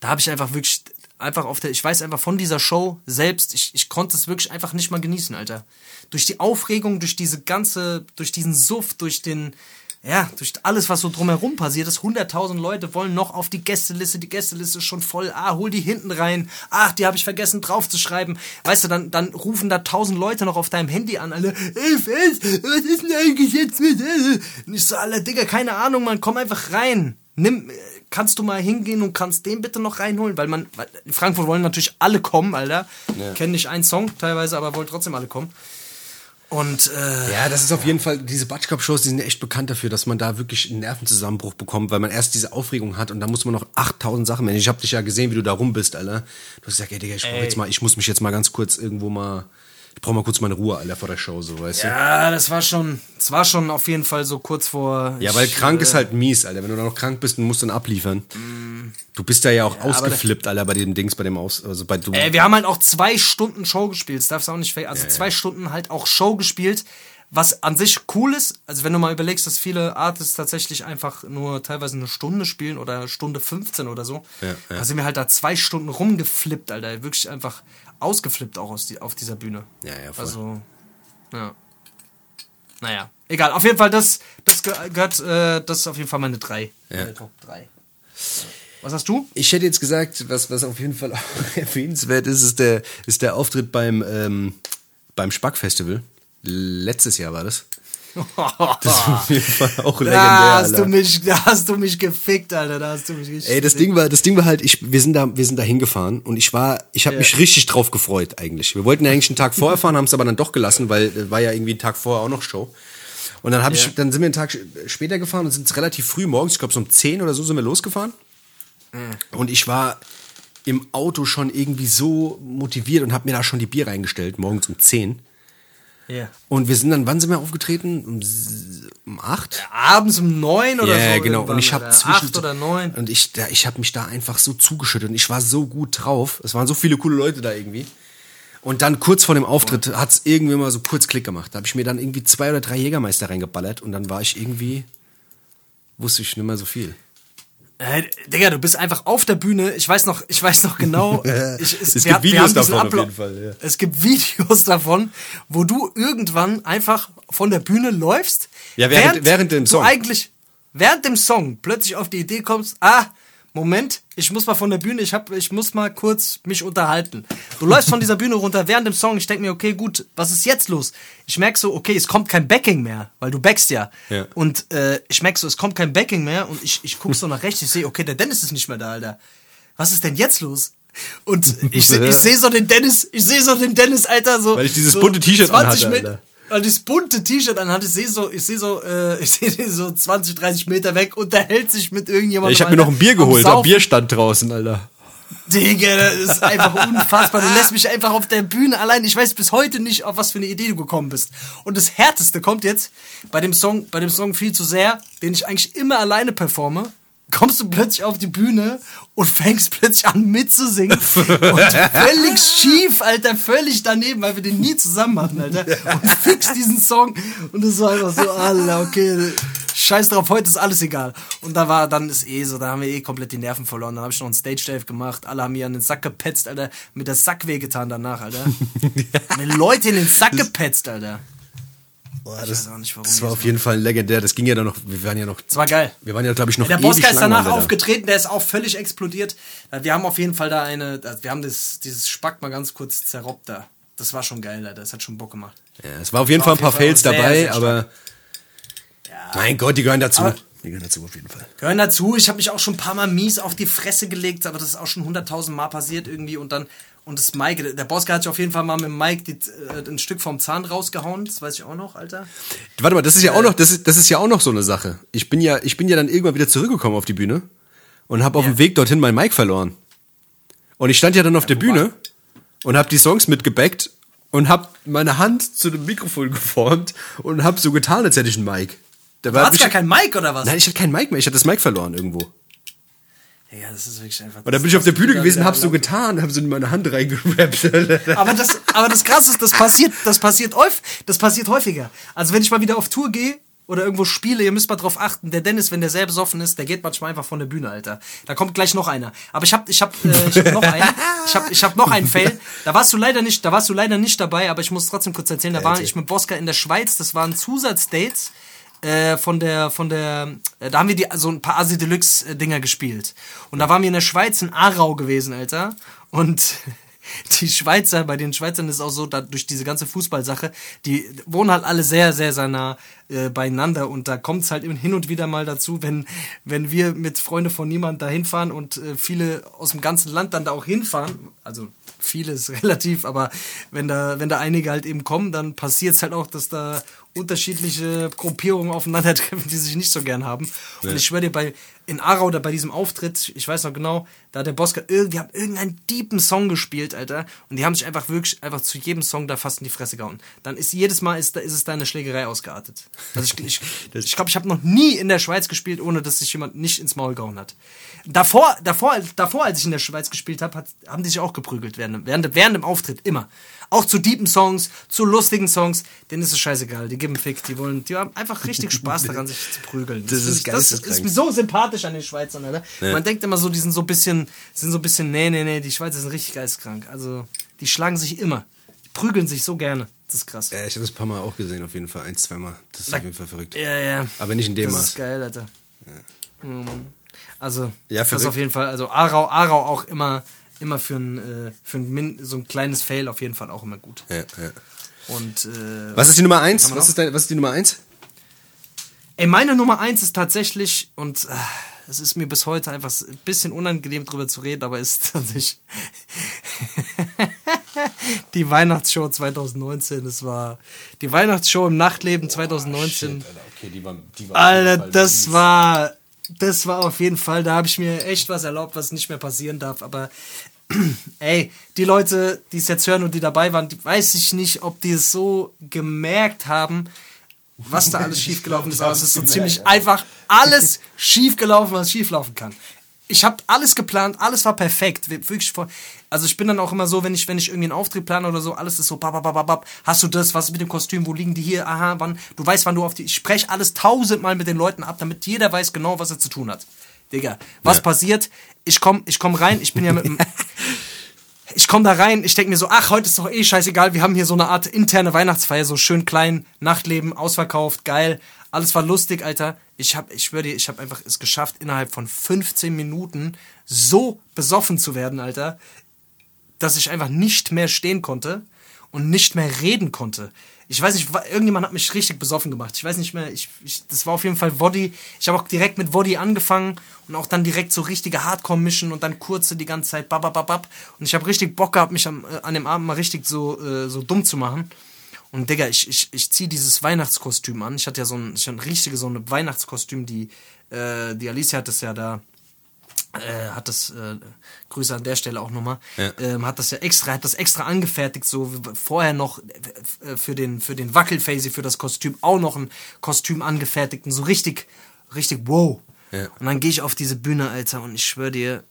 da habe ich einfach wirklich einfach auf der ich weiß einfach von dieser Show selbst ich, ich konnte es wirklich einfach nicht mal genießen Alter durch die Aufregung durch diese ganze durch diesen Suff durch den ja durch alles was so drumherum passiert ist 100.000 Leute wollen noch auf die Gästeliste die Gästeliste ist schon voll ah hol die hinten rein ach die habe ich vergessen draufzuschreiben weißt du dann dann rufen da 1000 Leute noch auf deinem Handy an alle ey Fels, was ist denn eigentlich jetzt mit äh?" und ich so alle Digga keine Ahnung man komm einfach rein nimm, kannst du mal hingehen und kannst den bitte noch reinholen, weil man, weil in Frankfurt wollen natürlich alle kommen, Alter. Kennen nicht einen Song teilweise, aber wollen trotzdem alle kommen. Und äh, Ja, das ist auf jeden Fall, diese Batschkap-Shows, die sind echt bekannt dafür, dass man da wirklich einen Nervenzusammenbruch bekommt, weil man erst diese Aufregung hat und dann muss man noch 8000 Sachen machen. Ich habe dich ja gesehen, wie du da rum bist, Alter. Du hast gesagt, ey, Digga, ich, jetzt mal, ich muss mich jetzt mal ganz kurz irgendwo mal, ich brauche mal kurz meine Ruhe, Alter, vor der Show, so, weißt du? ja, das war schon, das war schon auf jeden Fall so kurz vor. Ja, weil ich, krank äh, ist halt mies, Alter. Wenn du da noch krank bist und musst dann abliefern. Du bist da ja auch aber ausgeflippt, Alter, bei dem Dings, bei dem Aus, also bei du. Äh, wir haben halt auch zwei Stunden Show gespielt, das darfst du auch nicht Also zwei Stunden halt auch Show gespielt, was an sich cool ist. Also wenn du mal überlegst, dass viele Artists tatsächlich einfach nur teilweise eine Stunde spielen oder Stunde 15 oder so, Ja, ja. da sind wir halt da zwei Stunden rumgeflippt, Alter. Wirklich einfach ausgeflippt auch aus die, auf dieser Bühne. Ja, ja, voll. Also, ja. Naja, egal. Auf jeden Fall, das, das ge- gehört, äh, das ist auf jeden Fall meine drei. Ja. Meine Top 3. Was hast du? Ich hätte jetzt gesagt, was, was auf jeden Fall auch erwähnenswert ist, ist der, ist der Auftritt beim, ähm, beim Spack-Festival. Letztes Jahr war das. Das ist auf jeden Fall auch legendär. Da hast, Alter. du mich, da hast du mich gefickt, Alter. Da hast du mich richtig Ey, das Ding war, das Ding war halt, ich, wir sind da, wir sind da hingefahren und ich war, ich habe mich richtig drauf gefreut eigentlich. Wir wollten ja eigentlich einen Tag vorher fahren, haben es aber dann doch gelassen, weil äh, war ja irgendwie ein Tag vorher auch noch Show. Und dann habe Ja. ich, dann sind wir einen Tag später gefahren und sind relativ früh morgens, ich glaube so um 10 oder so sind wir losgefahren. Und ich war im Auto schon irgendwie so motiviert und habe mir da schon die Bier reingestellt, morgens um 10. Ja. Und wir sind dann, wann sind wir aufgetreten? Um, um 8? Abends um neun oder Ja, so. genau. Und ich habe zwischen Acht oder neun. Und ich, da, ich habe mich da einfach so zugeschüttet und ich war so gut drauf. Es waren so viele coole Leute da irgendwie. Und dann kurz vor dem Auftritt hat's irgendwie mal so kurz Klick gemacht. Da habe ich mir dann irgendwie zwei oder drei Jägermeister reingeballert und dann war ich irgendwie, wusste ich nicht mehr so viel. Äh, Digga, du bist einfach auf der Bühne. Ich weiß noch, ich weiß noch genau. Ich, Es wir gibt Videos davon auf Ablauf- jeden Fall, ja. Es gibt Videos davon, wo du irgendwann einfach von der Bühne läufst. Ja, während- während dem Song. Du eigentlich während dem Song plötzlich auf die Idee kommst, ah, Moment, ich muss mal von der Bühne, ich hab, ich muss mal kurz mich unterhalten. Du läufst von dieser Bühne runter während dem Song, ich denk mir, okay, gut, was ist jetzt los? Ich merk so, okay, es kommt kein Backing mehr, weil du backst ja. Ja. Und äh, ich merk so, es kommt kein Backing mehr und ich, ich guck so nach rechts, ich sehe, okay, der Dennis ist nicht mehr da, Alter. Was ist denn jetzt los? Und ich, ich sehe so den Dennis, ich sehe so den Dennis, Alter, so. Weil ich dieses so bunte T-Shirt 20 anhatte, Alter. Weil dieses bunte T-Shirt anhat, ich sehe so, ich sehe so, äh, ich sehe so 20, 30 Meter weg, unterhält sich mit irgendjemandem. Ich habe mir noch ein Bier geholt, am Saufen. Bierstand draußen, Alter. Digga, das ist einfach unfassbar. Du lässt mich einfach auf der Bühne allein. Ich weiß bis heute nicht, auf was für eine Idee du gekommen bist. Und das Härteste kommt jetzt bei dem Song, bei dem Song viel zu sehr, den ich eigentlich immer alleine performe. Kommst du plötzlich auf die Bühne und fängst plötzlich an mitzusingen. und völlig schief, Alter, völlig daneben, weil wir den nie zusammen hatten, Alter. Und fix diesen Song. Und es war einfach so, Alter, okay, scheiß drauf, heute ist alles egal. Und da war, dann ist eh so, da haben wir eh komplett die Nerven verloren. Dann habe ich noch einen Stage-Dive gemacht, alle haben mir an den Sack gepetzt, Alter, mit der Sack wehgetan danach, Alter. Mit Leute in den Sack gepetzt, Alter. Boah, Ich das, weiß auch nicht, warum das war auf jeden Fall legendär. Das ging ja dann noch, wir waren ja noch, Das war geil. wir waren ja, glaube ich, noch Der Boska ist danach aufgetreten, der ist auch völlig explodiert. Wir haben auf jeden Fall da eine, wir haben das, dieses Spack mal ganz kurz zerrobbt da. Das war schon geil, Alter. Das hat schon Bock gemacht. Ja, es war auf jeden War Fall ein paar Fails sehr, dabei, sehr aber mein Gott, die gehören dazu. Aber- die gehören dazu auf jeden Fall. Gehören dazu. Ich habe mich auch schon ein paar Mal mies auf die Fresse gelegt, aber das ist auch schon hunderttausend Mal passiert irgendwie. Und dann, und das Mike, der Boska hat sich auf jeden Fall mal mit Mike die, äh, ein Stück vom Zahn rausgehauen. Das weiß ich auch noch, Alter. Warte mal, das ist ja auch noch, das ist, das ist ja auch noch so eine Sache. Ich bin ja, ich bin ja dann irgendwann wieder zurückgekommen auf die Bühne und habe auf Ja. dem Weg dorthin mein Mic verloren. Und ich stand ja dann auf der wo Bühne und habe die Songs mitgebackt und habe meine Hand zu dem Mikrofon geformt und habe so getan, als hätte ich ein Mic. Da Du ich, gar kein Mike oder was? Nein, ich hatte kein Mic mehr. Ich hatte das Mic verloren irgendwo. Ja, das ist wirklich einfach. Und dann bin ich auf der Bühne gewesen, hab so getan, hab so in meine Hand reingerappt. Aber das, aber das Krasse ist, das passiert, das passiert häufig, das passiert häufiger. Also wenn ich mal wieder auf Tour gehe oder irgendwo spiele, ihr müsst mal drauf achten, der Dennis, wenn der sehr besoffen ist, der geht manchmal einfach von der Bühne, Alter. Da kommt gleich noch einer. Aber ich hab, ich hab, äh, ich hab noch einen, ich hab, ich hab noch einen Fail. Da warst du leider nicht, da warst du leider nicht dabei, aber ich muss trotzdem kurz erzählen, da war ich mit Boska in der Schweiz, das waren Zusatzdates äh, von der, von der, äh, da haben wir die, so ein paar Asi Deluxe äh, Dinger gespielt. Und da waren wir in der Schweiz in Aarau gewesen, Alter. Und die Schweizer, bei den Schweizern ist es auch so, da, durch diese ganze Fußballsache, die wohnen halt alle sehr, sehr, sehr nah äh, beieinander und da kommt es halt hin und wieder mal dazu, wenn, wenn wir mit Freunde von niemand da hinfahren und äh, viele aus dem ganzen Land dann da auch hinfahren, also viele ist relativ, aber wenn da, wenn da einige halt eben kommen, dann passiert es halt auch, dass da unterschiedliche Gruppierungen aufeinandertreffen, die sich nicht so gern haben. Und ich schwöre dir, bei, in Aarau, da bei diesem Auftritt, ich weiß noch genau, da hat der Boska, irgendwie haben irgendeinen deepen Song gespielt, Alter. Und die haben sich einfach wirklich, einfach zu jedem Song da fast in die Fresse gehauen. Dann ist jedes Mal, ist, da, ist es da eine Schlägerei ausgeartet. Also ich ich, ich, glaube, ich habe noch nie in der Schweiz gespielt, ohne dass sich jemand nicht ins Maul gehauen hat. Davor, davor, davor, als ich in der Schweiz gespielt habe, haben die sich auch geprügelt während, während, während dem Auftritt, immer. Auch zu deepen Songs, zu lustigen Songs, denen ist es scheißegal. Die geben Fick, die wollen, die haben einfach richtig Spaß daran, sich zu prügeln. Das ist finde ich- das ist mir so sympathisch an den Schweizern, Alter. Man denkt immer so, die sind so ein bisschen, sind so ein bisschen, nee, nee, nee, die Schweizer sind richtig geistkrank. Also, die schlagen sich immer. Die prügeln sich so gerne. Das ist krass. Ja, ich habe das ein paar Mal auch gesehen, auf jeden Fall. Ein, zweimal. Das ist auf jeden Fall verrückt. Ja, ja. Aber nicht in dem Das Maß. ist geil, Alter. Mhm. Also, Ja, das verrückt. auf jeden Fall. Also, Aarau, Aarau auch immer, immer für ein, äh, für ein so ein kleines Fail auf jeden Fall auch immer gut. Ja, ja. Und, äh, Was ist die Nummer eins? Haben wir Was noch? ist, dein, was ist die Nummer eins? Ey, meine Nummer eins ist tatsächlich, und äh, es ist mir bis heute einfach ein bisschen unangenehm drüber zu reden, aber ist tatsächlich die Weihnachtsshow 2019. Es war die Weihnachtsshow im Nachtleben 2019. okay, die war, die war Alter, das war, das war auf jeden Fall, da habe ich mir echt was erlaubt, was nicht mehr passieren darf. Aber ey, die Leute, die es jetzt hören und die dabei waren, die weiß ich nicht, ob die es so gemerkt haben, was da alles schiefgelaufen ist. Aber es ist so ziemlich einfach alles schiefgelaufen, was schieflaufen kann. Ich habe alles geplant, alles war perfekt. Wirklich also ich bin dann auch immer so, wenn ich, wenn ich irgendwie einen Auftritt plane oder so, alles ist so, bab, bab, bab, bab. hast du das, was ist mit dem Kostüm, wo liegen die hier, aha, wann, du weißt, wann du auf die, ich spreche alles tausendmal mit den Leuten ab, damit jeder weiß genau, was er zu tun hat. Digga, was Ja. passiert? Ich komm, ich komm rein, ich bin ja mit dem, ich komme da rein, ich denke mir so, ach, heute ist doch eh scheißegal, wir haben hier so eine Art interne Weihnachtsfeier, so schön klein, Nachtleben, ausverkauft, geil, alles war lustig, Alter. Ich hab, ich dir, ich habe einfach es geschafft, innerhalb von 15 Minuten so besoffen zu werden, Alter, dass ich einfach nicht mehr stehen konnte und nicht mehr reden konnte. Ich weiß nicht, irgendjemand hat mich richtig besoffen gemacht. Ich weiß nicht mehr, ich, ich, das war auf jeden Fall Woddy. Ich habe auch direkt mit Woddy angefangen und auch dann direkt so richtige Hardcore-Mischen und dann kurze die ganze Zeit babababab. Und ich habe richtig Bock gehabt, mich am, äh, an dem Abend mal richtig so, äh, so dumm zu machen. Und Digga, ich, ich, ich ziehe dieses Weihnachtskostüm an. Ich hatte ja so ein, ich hatte ein richtiges so ein Weihnachtskostüm, die, äh, die Alicia hat das ja da äh, hat das, äh, Grüße an der Stelle auch nochmal, Ja. ähm, hat das ja extra, hat das extra angefertigt, so vorher noch äh, für den, für den Wackelfazy, für das Kostüm auch noch ein Kostüm angefertigt und so richtig, richtig wow. Ja. Und dann gehe ich auf diese Bühne, Alter, und ich schwöre dir,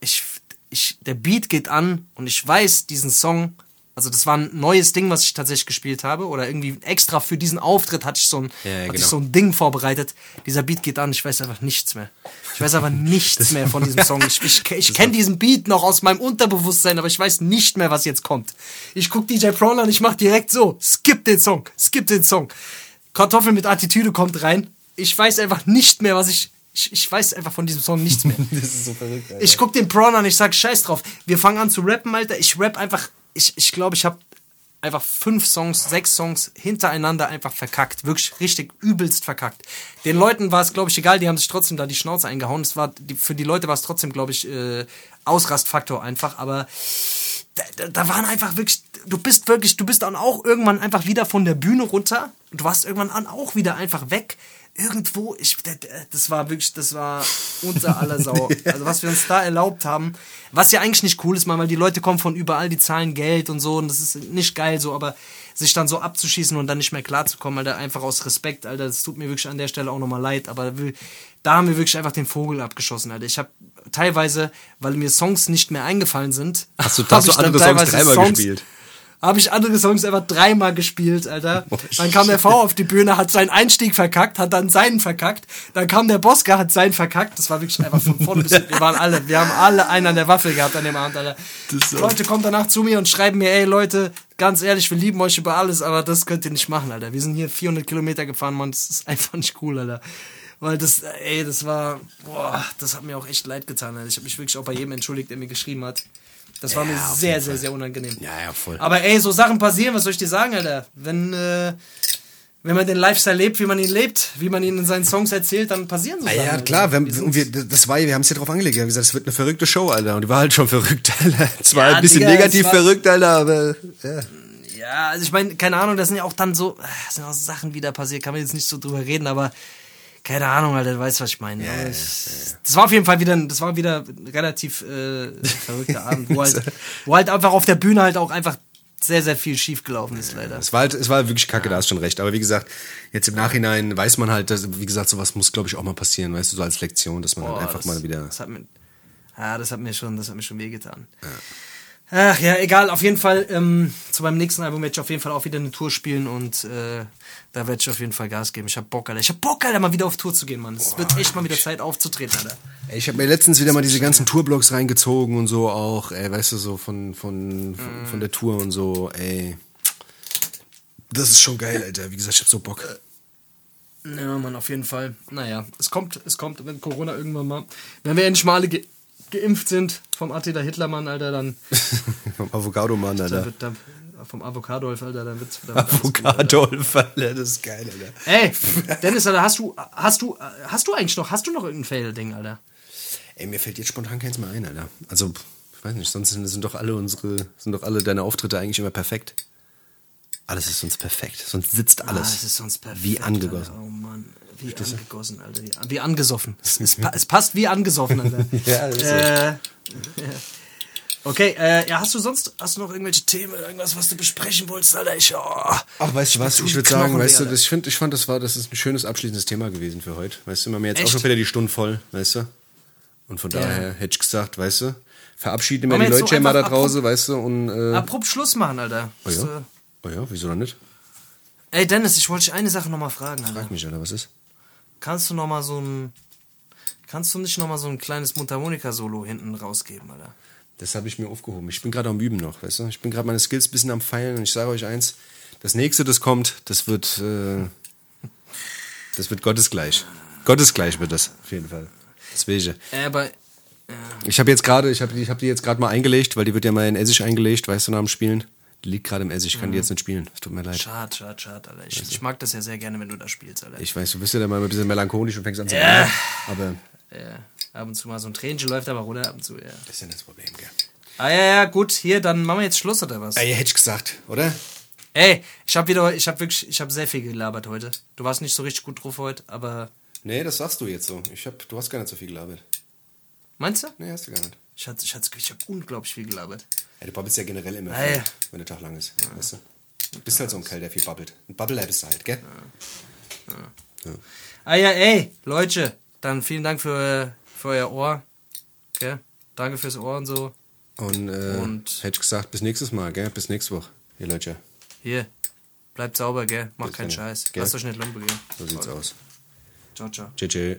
ich, ich, der Beat geht an und ich weiß, diesen Song, also das war ein neues Ding, was ich tatsächlich gespielt habe, oder irgendwie extra für diesen Auftritt hatte ich so ein, Ja, ja, hatte ich genau. so ein Ding vorbereitet. Dieser Beat geht an, ich weiß einfach nichts mehr. Ich weiß aber nichts mehr von diesem Song. Ich, ich, ich kenne diesen Beat noch aus meinem Unterbewusstsein, aber ich weiß nicht mehr, was jetzt kommt. Ich guck DJ Prawn an, ich mach direkt so, skip den Song, skip den Song. Kartoffel mit Attitüde kommt rein. Ich weiß einfach nicht mehr, was ich, ich, ich weiß einfach von diesem Song nichts mehr. Das ist so verrückt, Alter. Ich guck den Prawn an, ich sag scheiß drauf. Wir fangen an zu rappen, Alter. Ich rap einfach, ich glaube, ich, glaub, ich habe einfach fünf Songs, sechs Songs hintereinander einfach verkackt. Wirklich richtig übelst verkackt. Den Leuten war es, glaube ich, egal, die haben sich trotzdem da die Schnauze eingehauen. Es war, die, für die Leute war es trotzdem, glaube ich, äh, Ausrastfaktor einfach, aber da, da, waren einfach wirklich, du bist wirklich, du bist dann auch irgendwann einfach wieder von der Bühne runter. Du warst irgendwann an auch wieder einfach weg. Irgendwo, ich, da- da- das war wirklich, das war unter aller Sau. Also was wir uns da erlaubt haben, was ja eigentlich nicht cool ist, weil die Leute kommen von überall, die zahlen Geld und so und das ist nicht geil so, aber sich dann so abzuschießen und dann nicht mehr klarzukommen, Alter, einfach aus Respekt, Alter, das tut mir wirklich an der Stelle auch nochmal leid, aber da haben wir wirklich einfach den Vogel abgeschossen, Alter. Ich habe teilweise, weil mir Songs nicht mehr eingefallen sind, Hast du, hast du ich dann andere Songs teilweise dreimal Songs- gespielt? Habe ich andere Songs einfach dreimal gespielt, Alter. Oh, Dann kam der V auf die Bühne, hat seinen Einstieg verkackt, hat dann seinen verkackt. Dann kam der Boska, hat seinen verkackt. Das war wirklich einfach von vorne bis. Wir waren alle, wir haben alle einen an der Waffel gehabt an dem Abend, Alter. Leute kommen danach zu mir und schreiben mir, ey Leute, ganz ehrlich, wir lieben euch über alles, aber das könnt ihr nicht machen, Alter. Wir sind hier 400 Kilometer gefahren, Mann. Das ist einfach nicht cool, Alter. Weil das, ey, das war, boah, das hat mir auch echt leid getan, Alter. Ich habe mich wirklich auch bei jedem entschuldigt, der mir geschrieben hat. Das war Ja, mir sehr, sehr, sehr unangenehm. Ja, ja, voll. Aber ey, so Sachen passieren, was soll ich dir sagen, Alter? Wenn, äh, wenn man den Lifestyle lebt, wie man ihn lebt, wie man ihn in seinen Songs erzählt, dann passieren so Sachen. ja, klar, wir, und wir, das war, wir haben es ja drauf angelegt. Wir haben gesagt, es wird eine verrückte Show, Alter. Und die war halt schon verrückt, Alter. Zwar Ja, ein bisschen Digga, negativ war- verrückt, Alter, aber ja. Ja, also ich meine, keine Ahnung, das sind ja auch dann so, das sind auch Sachen wieder passiert, kann man jetzt nicht so drüber reden, aber keine Ahnung, Alter, du weißt, was ich meine. Aber ich- Das war auf jeden Fall wieder, ein- das war wieder ein relativ äh, verrückter Abend, wo halt, wo halt einfach auf der Bühne halt auch einfach sehr, sehr viel schief gelaufen ist, leider. Es war halt, es war wirklich kacke, da hast schon recht. Aber wie gesagt, jetzt im Nachhinein weiß man halt, dass, wie gesagt, sowas muss, glaube ich, auch mal passieren, weißt du, so als Lektion, dass man Boah, halt einfach das, mal wieder. Das hat mir, ja, das hat mir schon, das hat mir schon wehgetan. Ach ja, egal, auf jeden Fall, ähm, zu meinem nächsten Album werde ich auf jeden Fall auch wieder eine Tour spielen und äh, da werde ich auf jeden Fall Gas geben. Ich hab Bock, Alter. Ich hab Bock, Alter, mal wieder auf Tour zu gehen, Mann. Es wird echt mal wieder Zeit aufzutreten, Alter. Ey, Ich habe mir letztens wieder mal diese ganzen Tourblogs reingezogen und so auch, ey, weißt du, so von, von, von, von der Tour und so, ey. Das ist schon geil, Alter. Wie gesagt, ich hab so Bock. Ja, Mann, auf jeden Fall. Naja, es kommt, es kommt, wenn Corona irgendwann mal, wenn wir endlich mal alle geimpft sind vom Attila Hitlermann, Alter, dann, Vom Avocado-Mann, Alter. wird dann, vom Avocadolf, Alter, dann wird's, dann alles gut, Alter. Avocadolf, Alter, das ist geil, Alter. Ey, Dennis, Alter, hast du, hast du, hast du eigentlich noch, hast du noch irgendein Fail-Ding, Alter? Ey, mir fällt jetzt spontan keins mehr ein, Alter. Also, ich weiß nicht, sonst sind, sind doch alle unsere, sind doch alle deine Auftritte eigentlich immer perfekt. Alles ist sonst perfekt. Sonst sitzt alles. Ah, es ist sonst perfekt. Wie angegossen. Alter. Oh Mann, wie angegossen, Alter. Wie, wie angesoffen. Es, es, es passt wie angesoffen, Alter. Ja, so. äh, ja. Okay, äh, ja, hast du sonst, hast du noch irgendwelche Themen, irgendwas, was du besprechen wolltest, Alter? Ich, oh, Ach, weißt du was? Ich würde sagen, Knochen weißt du, das, ich, find, ich fand, das war, das ist ein schönes abschließendes Thema gewesen für heute. Weißt du, wir haben jetzt auch Echt? schon wieder die Stunde voll, weißt du? Und von Ja. daher hätte ich gesagt, weißt du, verabschiede mir die Leute mal da draußen, weißt du, und, äh, abrupt Schluss machen, Alter. oh ja? Oh ja, wieso dann nicht? Ey, Dennis, ich wollte dich eine Sache nochmal fragen, Alter. Frag mich, Alter, was ist? Kannst du nochmal so ein, kannst du nicht nochmal so ein kleines Mundharmonika-Solo hinten rausgeben, Alter? Das habe ich mir aufgehoben. Ich bin gerade am Üben noch, weißt du? Ich bin gerade meine Skills ein bisschen am Feilen und ich sage euch eins, das nächste, das kommt, das wird, äh, das wird Gottesgleich. Gottesgleich wird das, auf jeden Fall. Deswegen. Äh, aber, Ich habe jetzt gerade, ich habe ich hab die jetzt gerade mal eingelegt, weil die wird ja mal in Essig eingelegt, weißt du, nach dem Spielen. Liegt gerade im Essig, ich kann die jetzt nicht spielen. Es tut mir leid. schade, schade, schade, Alter. Ich, ich mag das ja sehr gerne, wenn du da spielst, Alter. Ich weiß, du bist ja dann mal ein bisschen melancholisch und fängst an zu Ja. weinen. Aber Ja, ab und zu mal so ein Tränchen läuft aber runter, ab und zu, ja. das ist ja nicht das Problem, gell? Ah, ja, ja, gut, hier, dann machen wir jetzt Schluss oder was? Ey, hätte ich gesagt, oder? Ey, ich hab wieder, ich hab wirklich, ich hab sehr viel gelabert heute. Du warst nicht so richtig gut drauf heute, aber, Nee, das sagst du jetzt so. Ich hab, du hast gar nicht so viel gelabert. meinst du? Nee, hast du gar nicht. Ich hatte, ich hatte, ich hab unglaublich viel gelabert. Ja, du babbelst ja generell immer, viel, wenn der Tag lang ist, weißt du? Du bist halt so ein Kerl, der viel babbelt. Ein Babbler bist du halt, gell? Ah ja, ey, Leute, Dann vielen Dank für, für euer Ohr. Gell? Danke fürs Ohr und so. Und, äh, Und- hätte ich gesagt, bis nächstes Mal, gell? Bis nächste Woche, ihr Leute. Hier. Bleibt sauber, gell? Macht keinen. Scheiß. Gell? Lasst euch nicht lumpen gehen. So sieht's aus. Ciao, ciao. Tschüss.